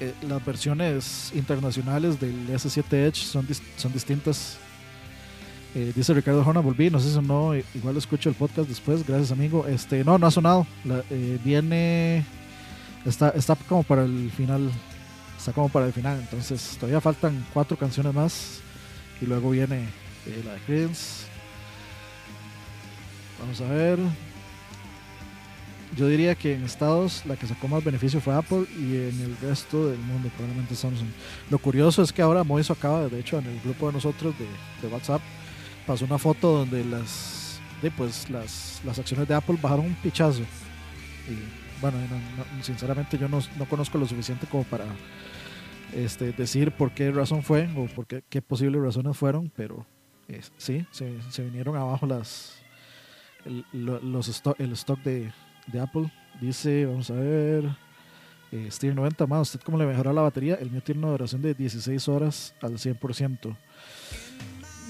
eh, las versiones internacionales del S7 Edge son, dis- son distintas. Eh, dice Ricardo Jona, volví, no sé si no, eh, igual escucho el podcast después, gracias amigo. Este, no, no ha sonado, eh, viene, está, está como para el final, está como para el final, entonces todavía faltan cuatro canciones más y luego viene la de Creedence. Vamos a ver. Yo diría que en Estados la que sacó más beneficio fue Apple y en el resto del mundo probablemente Samsung. Lo curioso es que ahora Moiso acaba, de hecho, en el grupo de nosotros de WhatsApp, pasó una foto donde las, de, pues, las, las acciones de Apple bajaron un pichazo. Y bueno, no- no- sinceramente yo no, no conozco lo suficiente como para este, decir por qué razón fue o por qué, qué posibles razones fueron, pero eh, sí, se, se vinieron abajo las el, lo- los stock, el stock de, de Apple. Dice, vamos a ver, eh, Steer 90 más, ¿usted cómo le mejora la batería? El mío tiene una duración de 16 horas al 100%.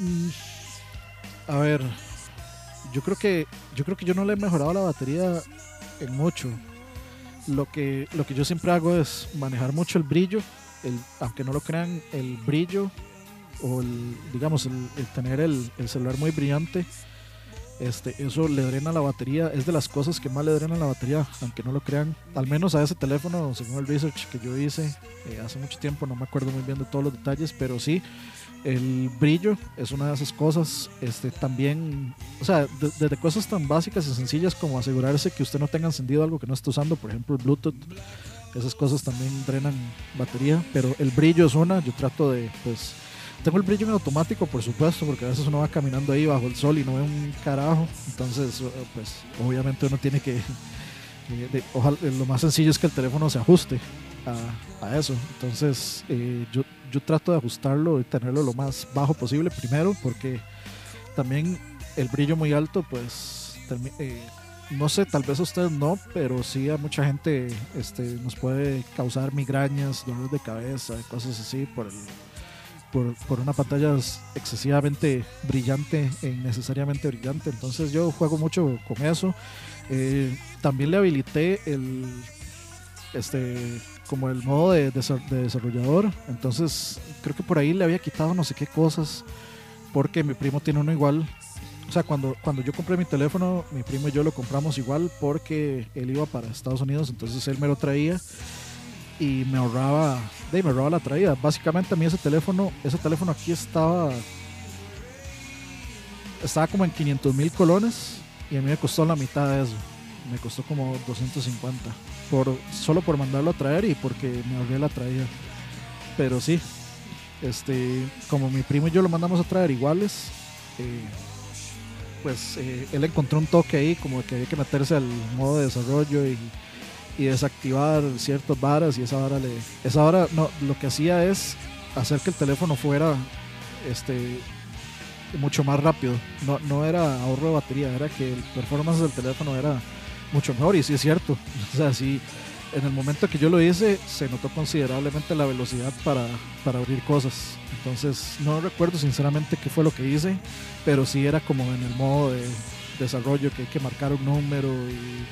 Mm, A ver, yo creo que yo creo que yo no le he mejorado la batería en mucho. Lo que, lo que yo siempre hago es manejar mucho el brillo, el, aunque no lo crean, el brillo o el, digamos, el, el tener el, el celular muy brillante, este, eso le drena la batería, es de las cosas que más le drenan la batería, aunque no lo crean, al menos a ese teléfono, según el research que yo hice eh, hace mucho tiempo, no me acuerdo muy bien de todos los detalles, pero sí, el brillo es una de esas cosas. Este, también, o sea, de- desde cosas tan básicas y sencillas como asegurarse que usted no tenga encendido algo que no esté usando, por ejemplo, el Bluetooth. Esas cosas también drenan batería, pero el brillo es una. Yo trato de, pues, tengo el brillo en automático, por supuesto, porque a veces uno va caminando ahí bajo el sol y no ve un carajo. Entonces, eh, pues, obviamente uno tiene que, eh, ojalá, lo más sencillo es que el teléfono se ajuste a, a eso. Entonces, eh, yo, yo trato de ajustarlo y tenerlo lo más bajo posible primero, porque también el brillo muy alto, pues, eh, no sé, tal vez a ustedes no, pero sí a mucha gente este, nos puede causar migrañas, dolores de cabeza, cosas así por el, por, por una pantalla excesivamente brillante e innecesariamente brillante. Entonces yo juego mucho con eso. Eh, también le habilité el este como el modo de, desa- de desarrollador. Entonces creo que por ahí le había quitado no sé qué cosas. Porque mi primo tiene uno igual. O sea, cuando, cuando yo compré mi teléfono, mi primo y yo lo compramos igual porque él iba para Estados Unidos, entonces él me lo traía y me ahorraba, de, me ahorraba la traída. Básicamente a mí ese teléfono, ese teléfono aquí estaba, estaba como en 500 mil colones y a mí me costó la mitad de eso. Me costó como 250 por, solo por mandarlo a traer y porque me ahorré la traída. Pero sí, este, como mi primo y yo lo mandamos a traer iguales, eh, pues eh, él encontró un toque ahí como que había que meterse al modo de desarrollo y, y desactivar ciertas varas y esa vara le esa vara no lo que hacía es hacer que el teléfono fuera este mucho más rápido no, no era ahorro de batería era que el performance del teléfono era mucho mejor y sí es cierto o sea sí en el momento que yo lo hice se notó considerablemente la velocidad para, para abrir cosas entonces no recuerdo sinceramente qué fue lo que hice pero sí era como en el modo de desarrollo que hay que marcar un número y,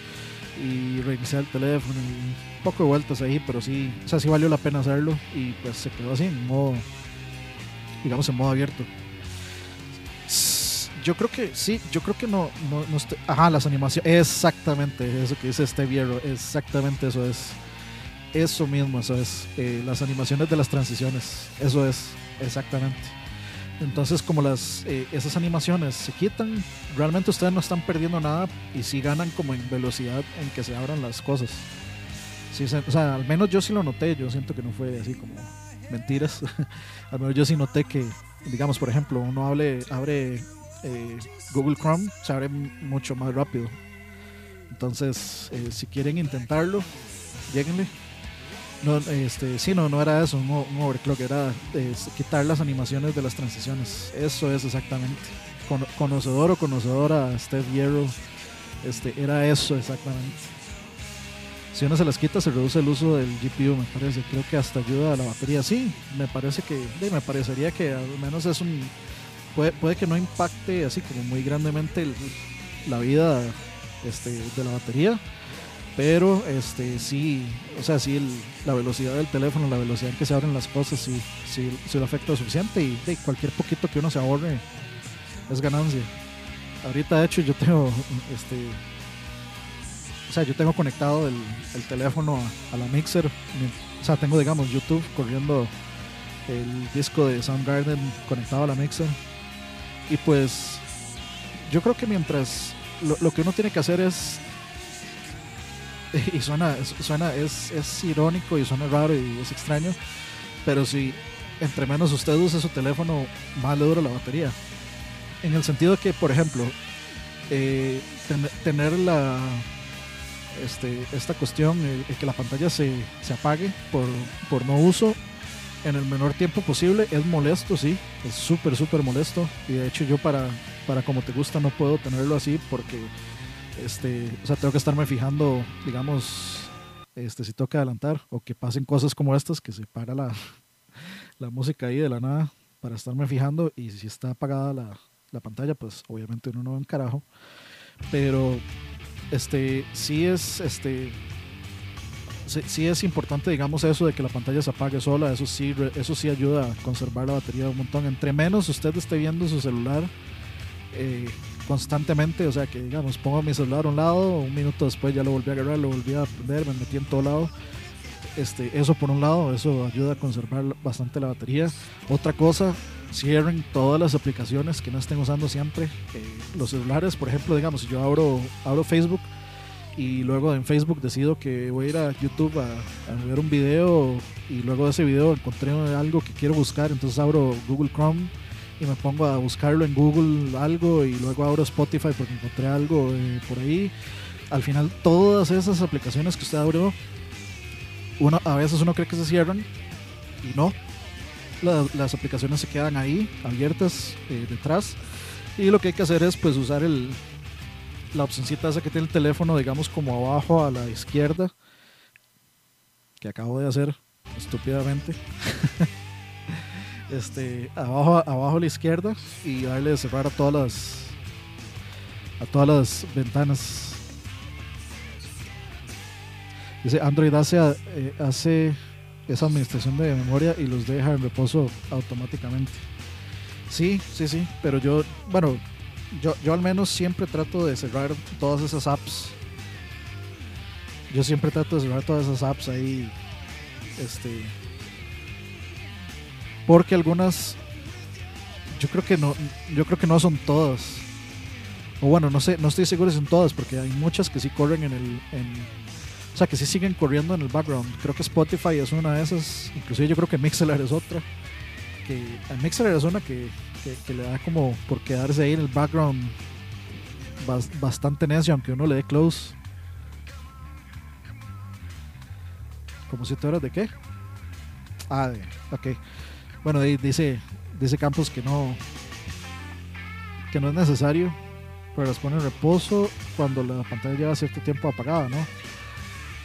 y reiniciar el teléfono y un poco de vueltas ahí, pero sí, o sea, sí valió la pena hacerlo y pues se quedó así en modo, digamos, en modo abierto. Yo creo que sí, yo creo que no, no, no estoy- ajá, las animaciones, exactamente eso que dice este Hierro, exactamente eso es, eso mismo, eso es, eh, las animaciones de las transiciones, eso es, exactamente. Entonces, como las eh, esas animaciones se quitan, realmente ustedes no están perdiendo nada y sí ganan como en velocidad en que se abran las cosas. Sí, o sea, al menos yo sí lo noté, yo siento que no fue así como mentiras. al menos yo sí noté que, digamos, por ejemplo, uno hable, abre eh, Google Chrome, se abre mucho más rápido. Entonces, eh, si quieren intentarlo, lleguenle. No, este, sí, no, no era eso, un, overclock, era quitar las animaciones de las transiciones. Eso es exactamente. Cono- conocedor o conocedora, Steph Hierro, este, era eso exactamente. si uno se las quita se reduce el uso del GPU, me parece. Creo que hasta ayuda a la batería. Sí, me parece que, me parecería que al menos es un, puede, puede que no impacte así como muy grandemente la vida este, de la batería, pero este sí, o sea, sí la velocidad del teléfono, la velocidad en que se abren las cosas, sí, sí, lo afecta suficiente y cualquier poquito que uno se ahorre es ganancia. Ahorita de hecho yo tengo este o sea, yo tengo conectado el, el teléfono a, a la mixer, mi- o sea, tengo digamos YouTube corriendo el disco de Soundgarden conectado a la mixer y pues yo creo que mientras lo, que uno tiene que hacer es y suena suena es, es irónico y suena raro y es extraño pero si entre menos usted use su teléfono más le dura la batería. En el sentido que por ejemplo eh, ten- tener la este, esta cuestión el que la pantalla se, se apague por, por no uso en el menor tiempo posible es molesto, sí, es súper, súper molesto. Y de hecho yo para, para como te gusta no puedo tenerlo así porque, este, o sea, tengo que estarme fijando, digamos, este, si toca adelantar o que pasen cosas como estas, que se para la, la música ahí de la nada para estarme fijando y si está apagada la, la pantalla, pues obviamente uno no ve un carajo. Pero este sí es este sí, es importante digamos eso de que la pantalla se apague sola eso sí eso sí ayuda a conservar la batería un montón entre menos usted esté viendo su celular eh, constantemente o sea que digamos pongo mi celular a un lado un minuto después ya lo volví a agarrar lo volví a prender me metí en todo lado este, eso por un lado, eso ayuda a conservar bastante la batería. Otra cosa, cierren todas las aplicaciones que no estén usando siempre. Eh, los celulares, por ejemplo, digamos, si yo abro, abro Facebook y luego en Facebook decido que voy a ir a YouTube a, ver un video y luego de ese video encontré algo que quiero buscar, entonces abro Google Chrome y me pongo a buscarlo en Google algo y luego abro Spotify porque encontré algo eh, por ahí. Al final todas esas aplicaciones que usted abrió uno, a veces uno cree que se cierran y no. La- las aplicaciones se quedan ahí, abiertas eh, detrás. Y lo que hay que hacer es pues usar el, la opcióncita esa que tiene el teléfono, digamos como abajo a la izquierda, que acabo de hacer estúpidamente. este, abajo, abajo a la izquierda y darle a cerrar a todas las a todas las ventanas Dice Android hace, eh, hace esa administración de memoria y los deja en reposo automáticamente. Sí, sí, sí, pero yo, bueno, yo, yo al menos siempre trato de cerrar todas esas apps. Yo siempre trato de cerrar todas esas apps ahí. Este. Porque algunas. Yo creo que no. Yo creo que no son todas. O bueno, no sé, no estoy seguro si son todas, porque hay muchas que sí corren en el. en- o sea, que sí siguen corriendo en el background. Creo que Spotify es una de esas. Inclusive yo creo que Mixler es otra. Que Mixler es una que, que- le da como por quedarse ahí en el background bas- bastante necio, aunque uno le dé close. ¿Como siete horas de qué? Ah, de, ok. Bueno, dice, dice Campos que no, que no es necesario, pero las pone en reposo cuando la pantalla lleva cierto tiempo apagada, ¿no?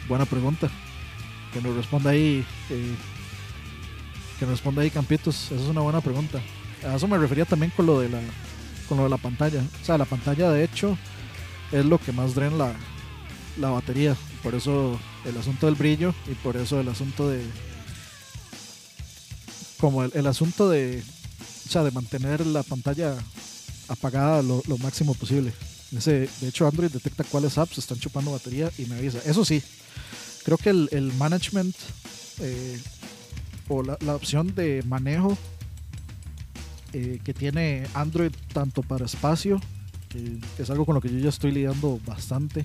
Buena pregunta. Que nos responda ahí, eh, que nos responda ahí Campitos. Esa es una buena pregunta. A eso me refería también con lo de la, con lo de la pantalla. O sea, la pantalla de hecho es lo que más drena la, batería. Por eso el asunto del brillo y por eso el asunto de como el, asunto de o sea de mantener la pantalla apagada lo, máximo posible Ese, de hecho Android detecta cuáles apps están chupando batería y me avisa eso sí creo que el, el management eh, o la, la opción de manejo eh, que tiene Android tanto para espacio es algo con lo que yo ya estoy lidiando bastante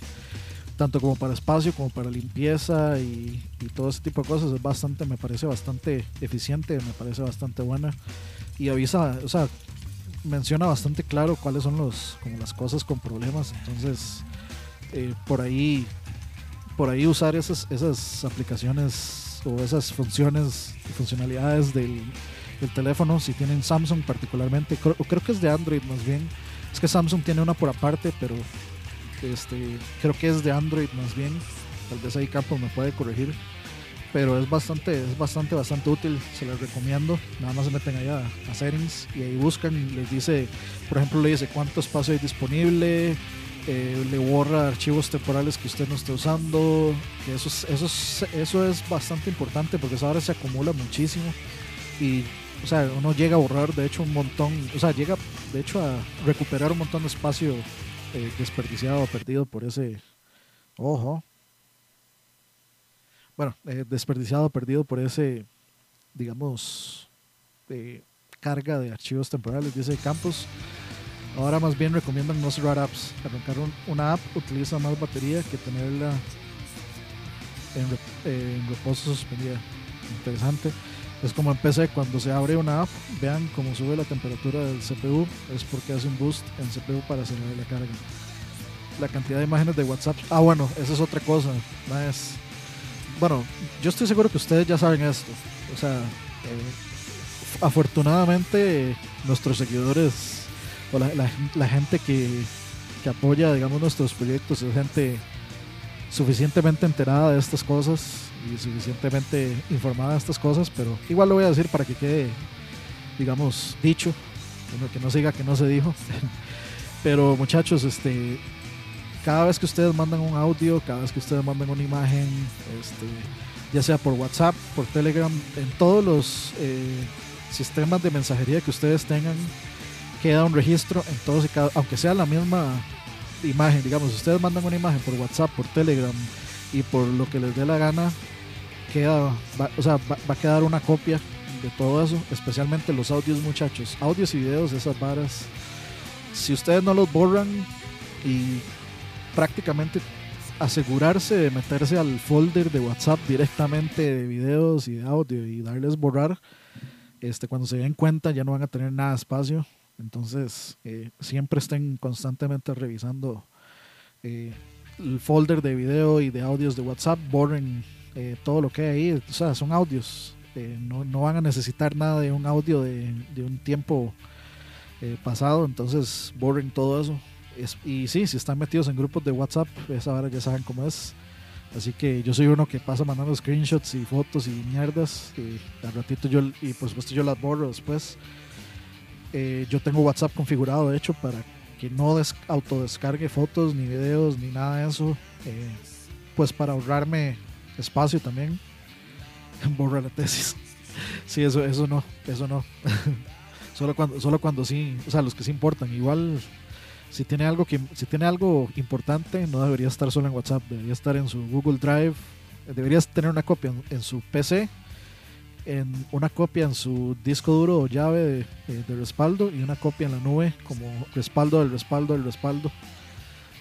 tanto como para espacio como para limpieza y, y todo ese tipo de cosas es bastante me parece bastante eficiente me parece bastante buena. Y avisa o sea menciona bastante claro cuáles son los como las cosas con problemas entonces eh, por ahí por ahí usar esas esas aplicaciones o esas funciones y funcionalidades del, del teléfono si tienen Samsung particularmente creo, creo que es de Android más bien es que Samsung tiene una por aparte pero este creo que es de Android más bien Tal vez ahí Campos me puede corregir. Pero es bastante, es bastante, bastante útil. Se les recomiendo. Nada más se meten allá a settings y ahí buscan y les dice, por ejemplo, le dice cuánto espacio hay disponible. eh, le borra archivos temporales que usted no esté usando. Eso, es, eso, es, eso es bastante importante porque esa hora se acumula muchísimo. Y o sea, uno llega a borrar, de hecho, un montón, o sea, llega, de hecho, a recuperar un montón de espacio eh, desperdiciado, perdido por ese, ojo, bueno, eh, desperdiciado, perdido por ese, digamos, eh, carga de archivos temporales, dice Campos. Ahora más bien recomiendan no cerrar apps. Arrancar un- una app utiliza más batería que tenerla en, en reposo suspendida. Interesante. Es como en PC, cuando se abre una app, vean cómo sube la temperatura del CPU, es porque hace un boost en CPU para acelerar la carga. La cantidad de imágenes de WhatsApp. Ah, bueno, esa es otra cosa. es- Bueno, yo estoy seguro que ustedes ya saben esto. O sea, eh, afortunadamente nuestros seguidores o la, la- la gente que, que apoya, digamos, nuestros proyectos es gente suficientemente enterada de estas cosas y suficientemente informada de estas cosas, pero igual lo voy a decir para que quede, digamos, dicho, que no, siga que no se dijo. pero muchachos, este, cada vez que ustedes mandan un audio, cada vez que ustedes mandan una imagen, este, ya sea por WhatsApp, por Telegram, en todos los eh, sistemas de mensajería que ustedes tengan, queda un registro en todos y cada, aunque sea la misma imagen, digamos, ustedes mandan una imagen por WhatsApp, por Telegram y por lo que les dé la gana, queda, va, o sea, va, va a quedar una copia de todo eso, especialmente los audios, muchachos, audios y videos de esas varas. Si ustedes no los borran y prácticamente asegurarse de meterse al folder de WhatsApp directamente de videos y de audio y darles borrar, este, cuando se den cuenta ya no van a tener nada de espacio. Entonces, eh, siempre estén constantemente revisando eh, el folder de video y de audios de WhatsApp, borren eh, todo lo que hay ahí. O sea, son audios. no, no van a necesitar nada de un audio de, de un tiempo pasado. Entonces, borren todo eso. Es- y sí, si están metidos en grupos de WhatsApp, esa hora ya saben cómo es. Así que yo soy uno que pasa mandando screenshots y fotos y mierdas. Al ratito yo, y por supuesto yo las borro después. Eh, yo tengo WhatsApp configurado, de hecho, para que no des- autodescargue fotos, ni videos, ni nada de eso. eh, pues para ahorrarme espacio también. Borra la tesis. Sí, eso, eso no, eso no. solo cuando, solo cuando sí, o sea, los que sí importan. Igual, si tiene algo que, si tiene algo importante, no debería estar solo en WhatsApp, debería estar en su Google Drive, deberías tener una copia en, en su PC, en una copia en su disco duro o llave de, eh, de respaldo y una copia en la nube como respaldo del respaldo del respaldo.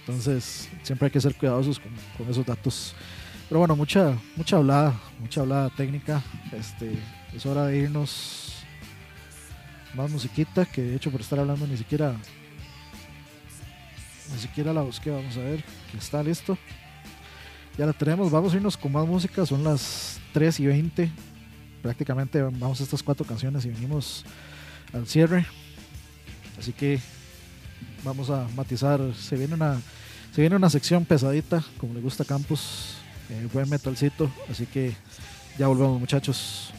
Entonces, siempre hay que ser cuidadosos con, con esos datos. Pero bueno, mucha, mucha hablada, mucha hablada técnica. Este, es hora de irnos más musiquita, que de hecho por estar hablando ni siquiera ni siquiera la busqué, vamos a ver, que está listo. Ya la tenemos, vamos a irnos con más música, son las 3 y 20. Prácticamente vamos a estas cuatro canciones y venimos al cierre. Así que vamos a matizar, se viene una se viene una sección pesadita, como le gusta a Campus, eh, buen metalcito, así que ya volvemos muchachos.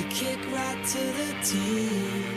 A kick right to the teeth.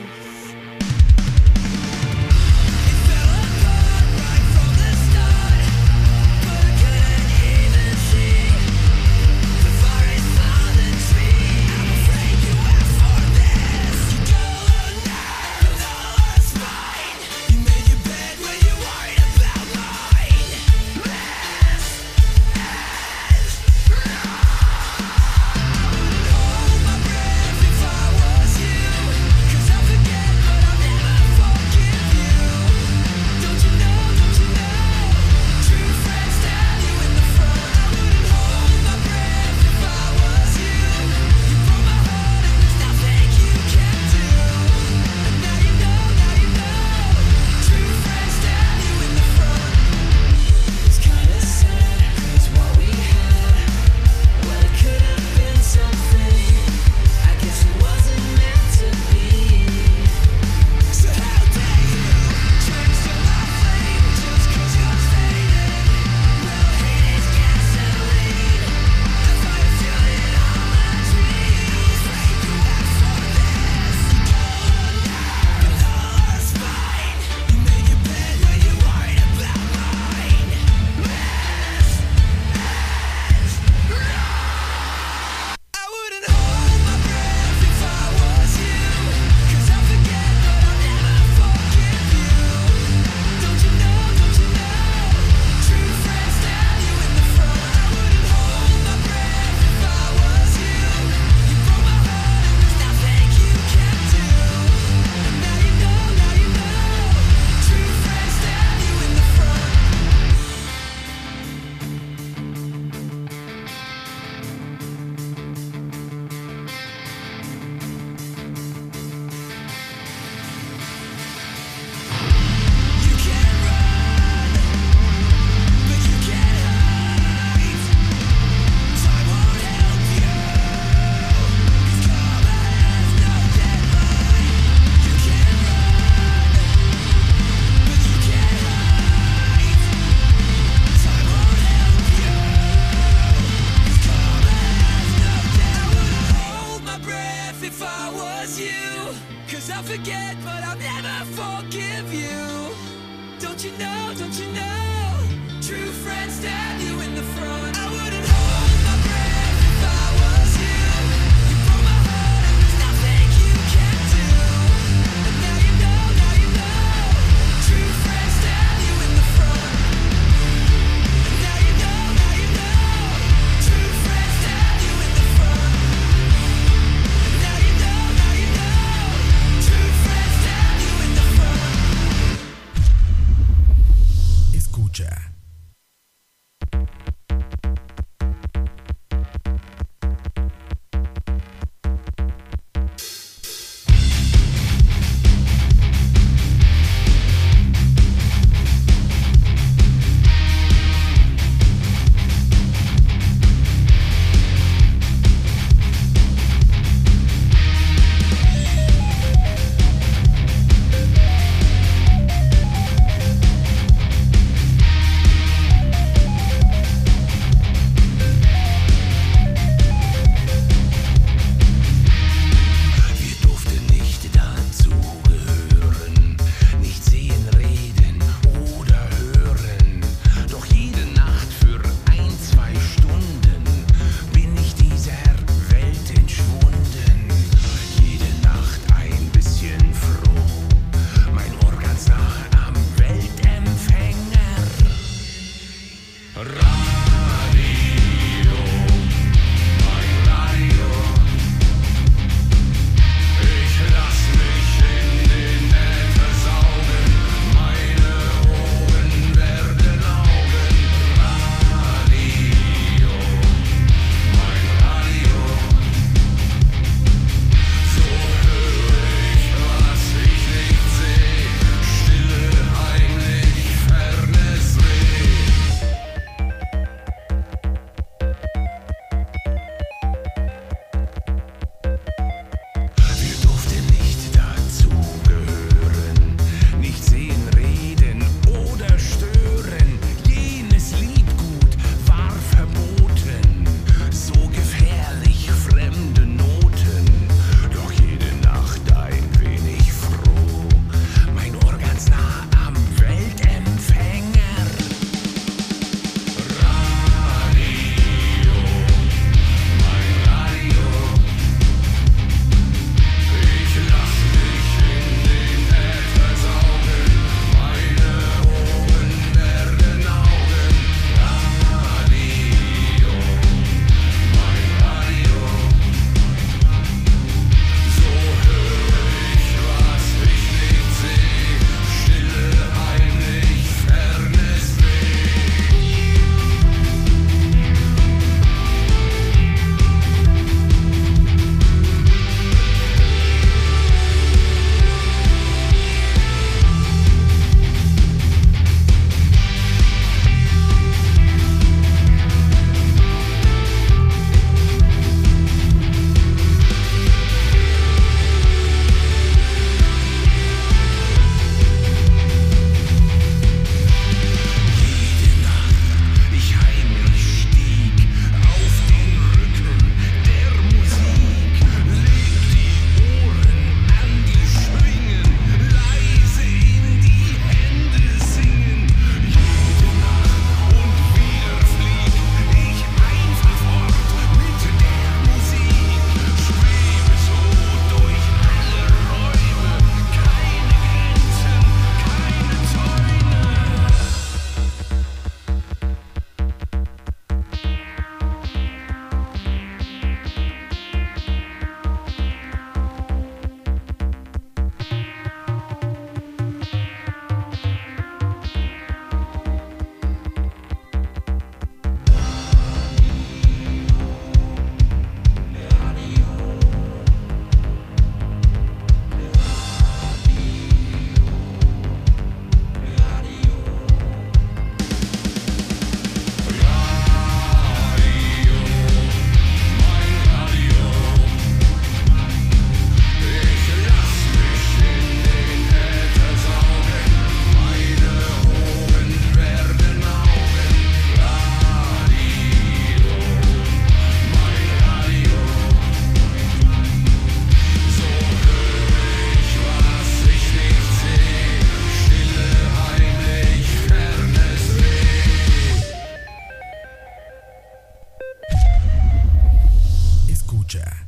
escucha.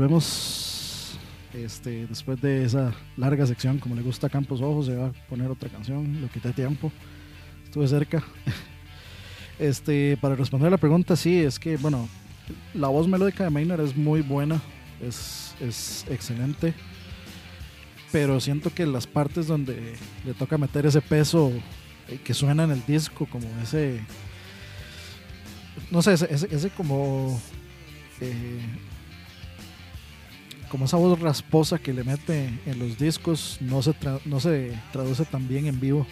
Volvemos. Este, después de esa larga sección, como le gusta Campos Ojos, se va a poner otra canción. Lo quité tiempo. Estuve cerca. Este, para responder a la pregunta, sí, es que, bueno, la voz melódica de Maynard es muy buena. Es, es excelente. Pero siento que las partes donde le toca meter ese peso eh, que suena en el disco, como ese. No sé, ese, ese como. eh, como esa voz rasposa que le mete en los discos no se, no se traduce tan bien en vivo.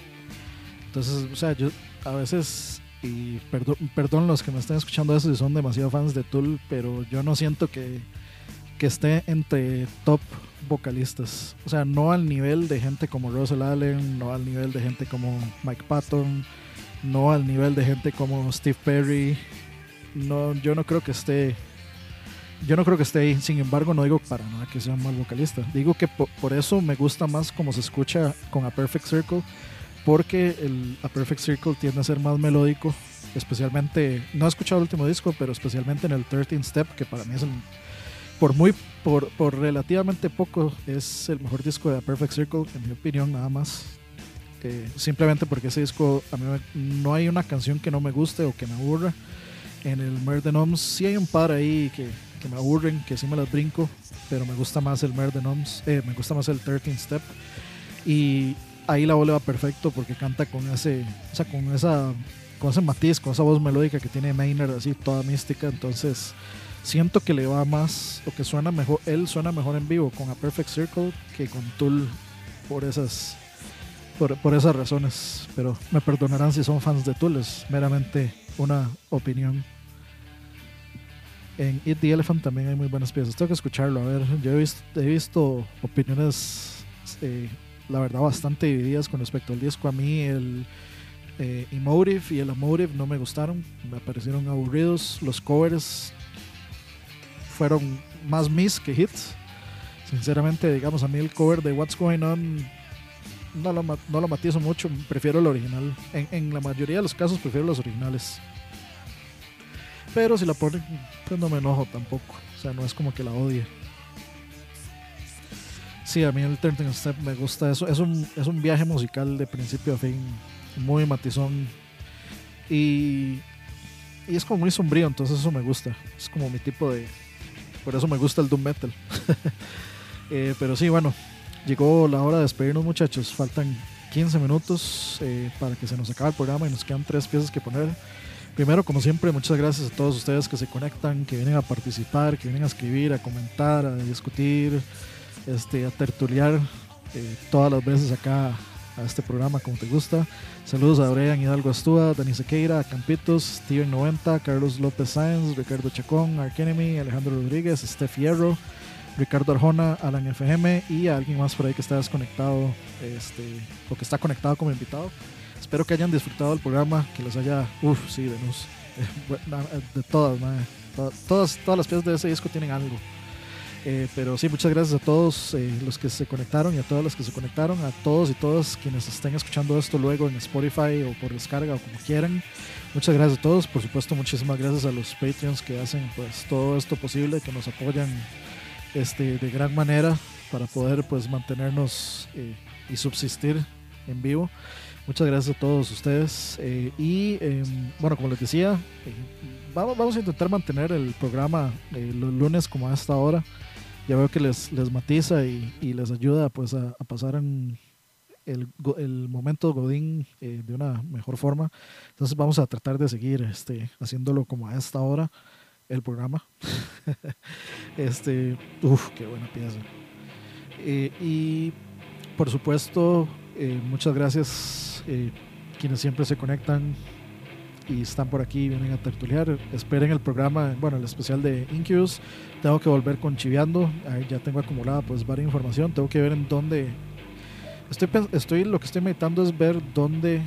Entonces, o sea, yo a veces, y perdón, perdón los que me estén escuchando eso si son demasiado fans de Tool, pero yo no siento que, que esté entre top vocalistas. O sea, no al nivel de gente como Russell Allen, no al nivel de gente como Mike Patton, no al nivel de gente como Steve Perry. No, yo no creo que esté yo no creo que esté ahí, sin embargo no digo para nada que sea un mal vocalista. Digo que po- por, eso me gusta más como se escucha con A Perfect Circle, porque el A Perfect Circle tiende a ser más melódico, especialmente, no he escuchado el último disco, pero especialmente en el 13 Step, que para mí es el, por muy, por, por relativamente poco, es el mejor disco de A Perfect Circle, en mi opinión, nada más. Eh, simplemente porque ese disco, a mí me- no hay una canción que no me guste o que me aburra. En el Murder Noms sí hay un par ahí que, que me aburren, que sí me las brinco, pero me gusta más el Murder Noms, eh, me gusta más el 13 Step. Y ahí la voz va perfecto porque canta con ese, o sea, con esa, con ese matiz, con esa voz melódica que tiene Maynard, así toda mística. Entonces siento que le va más, o que suena mejor, él suena mejor en vivo con A Perfect Circle que con Tool por esas, por, por esas razones. Pero me perdonarán si son fans de Tool, es meramente una opinión. En Eat the Elephant también hay muy buenas piezas. Tengo que escucharlo. A ver, yo he visto, opiniones, eh, la verdad, bastante divididas con respecto al disco. A mí el eh, Emotive y el Amotive no me gustaron. Me parecieron aburridos. Los covers fueron más miss que hits. Sinceramente, digamos, a mí el cover de What's Going On no lo, no lo matizo mucho. Prefiero el original. En la mayoría de los casos prefiero los originales. Pero si la ponen, pues no me enojo tampoco. O sea, no es como que la odie. Sí, a mí el Turning Step me gusta. Eso es un, es un viaje musical de principio a fin. Muy matizón. Y, y es como muy sombrío, entonces eso me gusta. Es como mi tipo de. Por eso me gusta el Doom Metal. Eh, pero sí, bueno, llegó la hora de despedirnos, muchachos. Faltan 15 minutos eh, para que se nos acabe el programa y nos quedan tres piezas que poner. Primero, como siempre, muchas gracias a todos ustedes que se conectan, que vienen a participar, que vienen a escribir, a comentar, a discutir, este, a tertuliar eh, todas las veces acá a este programa como te gusta. Saludos a Brian Hidalgo Astúa, Dani Sequeira, Campitos, Steven 90, Carlos López Sáenz, Ricardo Chacón, Arkenemy, Alejandro Rodríguez, Steph Hierro, Ricardo Arjona, Alan FM y a alguien más por ahí que está desconectado este, o que está conectado como invitado. Espero que hayan disfrutado del programa, que les haya, uff, sí, de luz. De todas, mae. To- todas, todas las piezas de ese disco tienen algo. Eh, pero sí, muchas gracias a todos eh, los que se conectaron y a todas las que se conectaron, a todos y todas quienes estén escuchando esto luego en Spotify o por descarga o como quieran. Muchas gracias a todos, por supuesto, muchísimas gracias a los Patreons que hacen pues todo esto posible, que nos apoyan este, de gran manera para poder pues mantenernos eh, y subsistir en vivo. Muchas gracias a todos ustedes. eh, y eh, bueno, como les decía, eh, vamos, vamos a intentar mantener el programa eh, los lunes como a esta hora. Ya veo que les, les matiza y, les ayuda pues a, pasar el, el momento Godín de una mejor forma. Entonces vamos a tratar de seguir este, haciéndolo como a esta hora el programa. este, qué buena pieza. Y por supuesto, muchas gracias eh, quienes siempre se conectan y están por aquí y vienen a tertuliar. Esperen el programa, bueno, el especial de Incubus. Tengo que volver con Chiviando. Ahí ya tengo acumulada pues varias información. Tengo que ver en dónde. Estoy, estoy lo que estoy meditando es ver dónde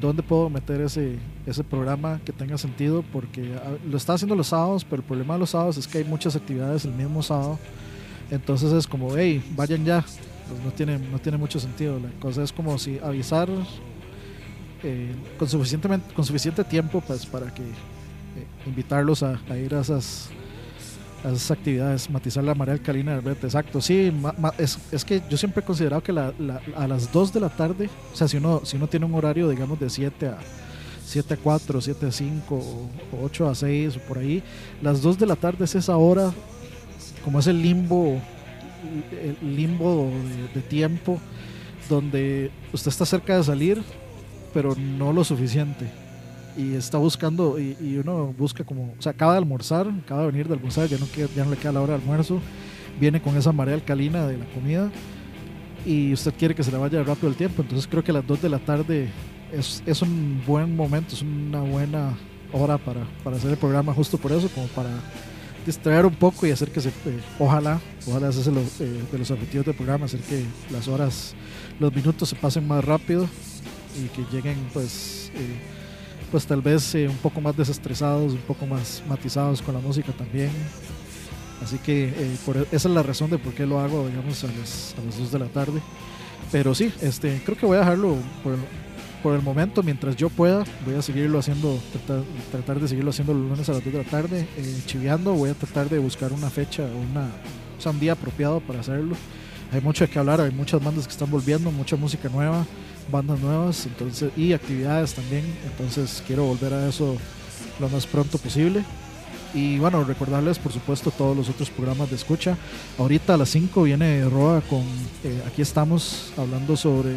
dónde puedo meter ese, ese programa que tenga sentido porque ah, lo está haciendo los sábados, pero el problema de los sábados es que hay muchas actividades el mismo sábado. Entonces es como, hey, vayan ya. Pues no tiene, no tiene mucho sentido. La cosa es como si avisar eh, con, suficientemente, con suficiente tiempo pues, para que eh, invitarlos a, ir a esas, actividades, matizar la marea alcalina del brete, exacto. Sí, ma- es, es que yo siempre he considerado que la- a las 2 de la tarde, o sea, si uno, si uno tiene un horario, digamos, de 7 a 7 a 4, 7 a 5, o, o 8 a 6, o por ahí, las 2 de la tarde es esa hora, como es el limbo, el limbo de, tiempo, donde usted está cerca de salir, pero no lo suficiente. Y está buscando, y, uno busca como, o sea, acaba de almorzar, acaba de venir de almorzar, ya no, ya no le queda la hora de almuerzo, viene con esa marea alcalina de la comida y usted quiere que se le vaya rápido el tiempo. Entonces creo que las 2 de la tarde es, es un buen momento, es una buena hora para, para hacer el programa justo por eso, como para distraer un poco y hacer que se, eh, ojalá, ojalá ese es eh, de los objetivos del programa, hacer que las horas, los minutos se pasen más rápido y que lleguen pues, eh, pues tal vez un poco más desestresados, un poco más matizados con la música también. Así que por, esa es la razón de por qué lo hago, digamos, a las, a las 2 de la tarde. Pero sí, este, creo que voy a dejarlo por, por el momento, mientras yo pueda, voy a seguirlo haciendo, tratar, tratar de seguirlo haciendo los lunes a las 2 de la tarde, eh, chiviando, voy a tratar de buscar una fecha, una, un día apropiado para hacerlo. Hay mucho qué hablar, hay muchas bandas que están volviendo, mucha música nueva, bandas nuevas entonces y actividades también, entonces quiero volver a eso lo más pronto posible. Y bueno, recordarles por supuesto todos los otros programas de escucha. Ahorita a las 5 viene Roa con, eh, aquí estamos hablando sobre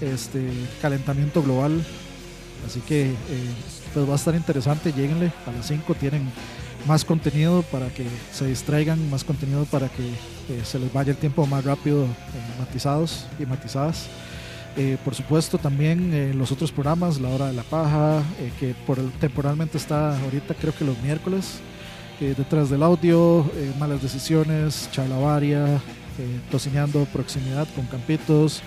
este calentamiento global. Así que eh, pues va a estar interesante, lleguenle a las 5, tienen más contenido para que se distraigan, más contenido para que eh, se les vaya el tiempo más rápido eh, matizados y matizadas. Eh, por supuesto también los otros programas, La Hora de la Paja, que temporalmente está ahorita creo que los miércoles, detrás del audio, Malas Decisiones, Charla Varia, eh, Tocineando, Proximidad con Campitos,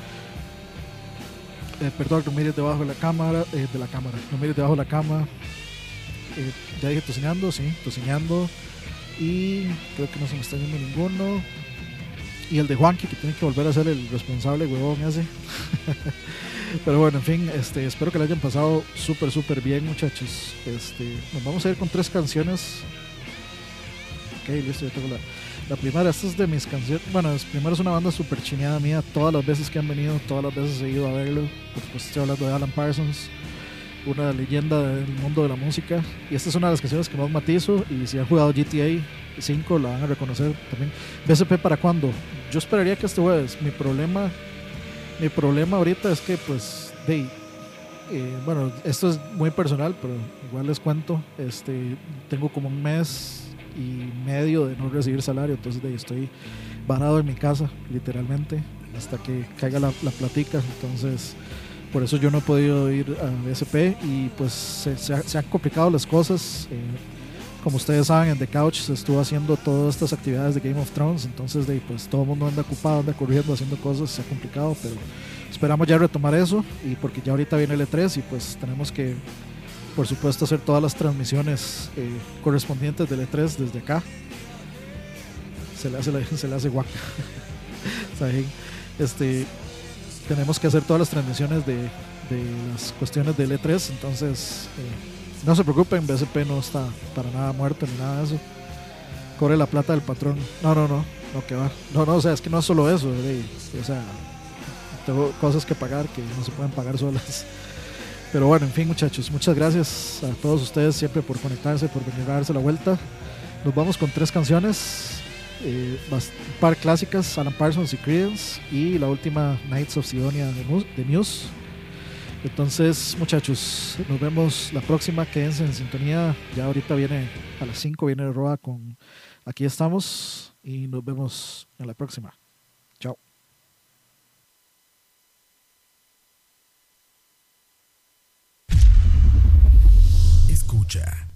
eh, perdón, no mires debajo de la cámara, eh, de la cámara, no mires debajo de la cama, eh, ya dije tocineando, sí, tocineando, y creo que no se me está yendo ninguno, y el de Juanqui, que tiene que volver a ser el responsable, huevón ese. Pero bueno, en fin, este, espero que le hayan pasado súper, súper bien, muchachos. Este, nos vamos a ir con tres canciones. Ok, listo, ya tengo la, la primera. Esta es de mis canciones. Bueno, es- primero es una banda súper chineada mía. Todas las veces que han venido, todas las veces he ido a verlo. Supuesto, estoy hablando de Alan Parsons, una leyenda del mundo de la música. Y esta es una de las canciones que más matizo. Y si han jugado GTA 5, la van a reconocer también. BSP para cuándo? Yo esperaría que este jueves. Mi problema, mi problema ahorita es que pues de, eh, bueno, esto es muy personal, pero igual les cuento. Este, tengo como un mes y medio de no recibir salario, entonces de, ahí estoy varado en mi casa, literalmente, hasta que caiga la, la platica. Entonces, por eso yo no he podido ir a BSP y pues se, se ha- se han complicado las cosas. eh, como ustedes saben, en The Couch se estuvo haciendo todas estas actividades de Game of Thrones, entonces de, pues todo el mundo anda ocupado, anda corriendo, haciendo cosas, se ha complicado, pero esperamos ya retomar eso y porque ya ahorita viene el E3 y pues tenemos que, por supuesto, hacer todas las transmisiones eh, correspondientes del E3 desde acá. Se le hace, se le hace guaca. Este, tenemos que hacer todas las transmisiones de, las cuestiones del E3, entonces eh, no se preocupen, BSP no está para nada muerto ni nada de eso. Corre la plata del patrón. No, no, no, no que va. No, no, o sea, es que no es solo eso, o sea, tengo cosas que pagar que no se pueden pagar solas. Pero bueno, en fin, muchachos, muchas gracias a todos ustedes siempre por conectarse, por venir a darse la vuelta. Nos vamos con tres canciones, eh, un par clásicas, Alan Parsons y Creedence, y la última Knights of Sidonia de Muse. Entonces, muchachos, nos vemos la próxima. Quédense en sintonía. Ya ahorita viene a las 5 viene Roa con Aquí estamos y nos vemos en la próxima. Escucha.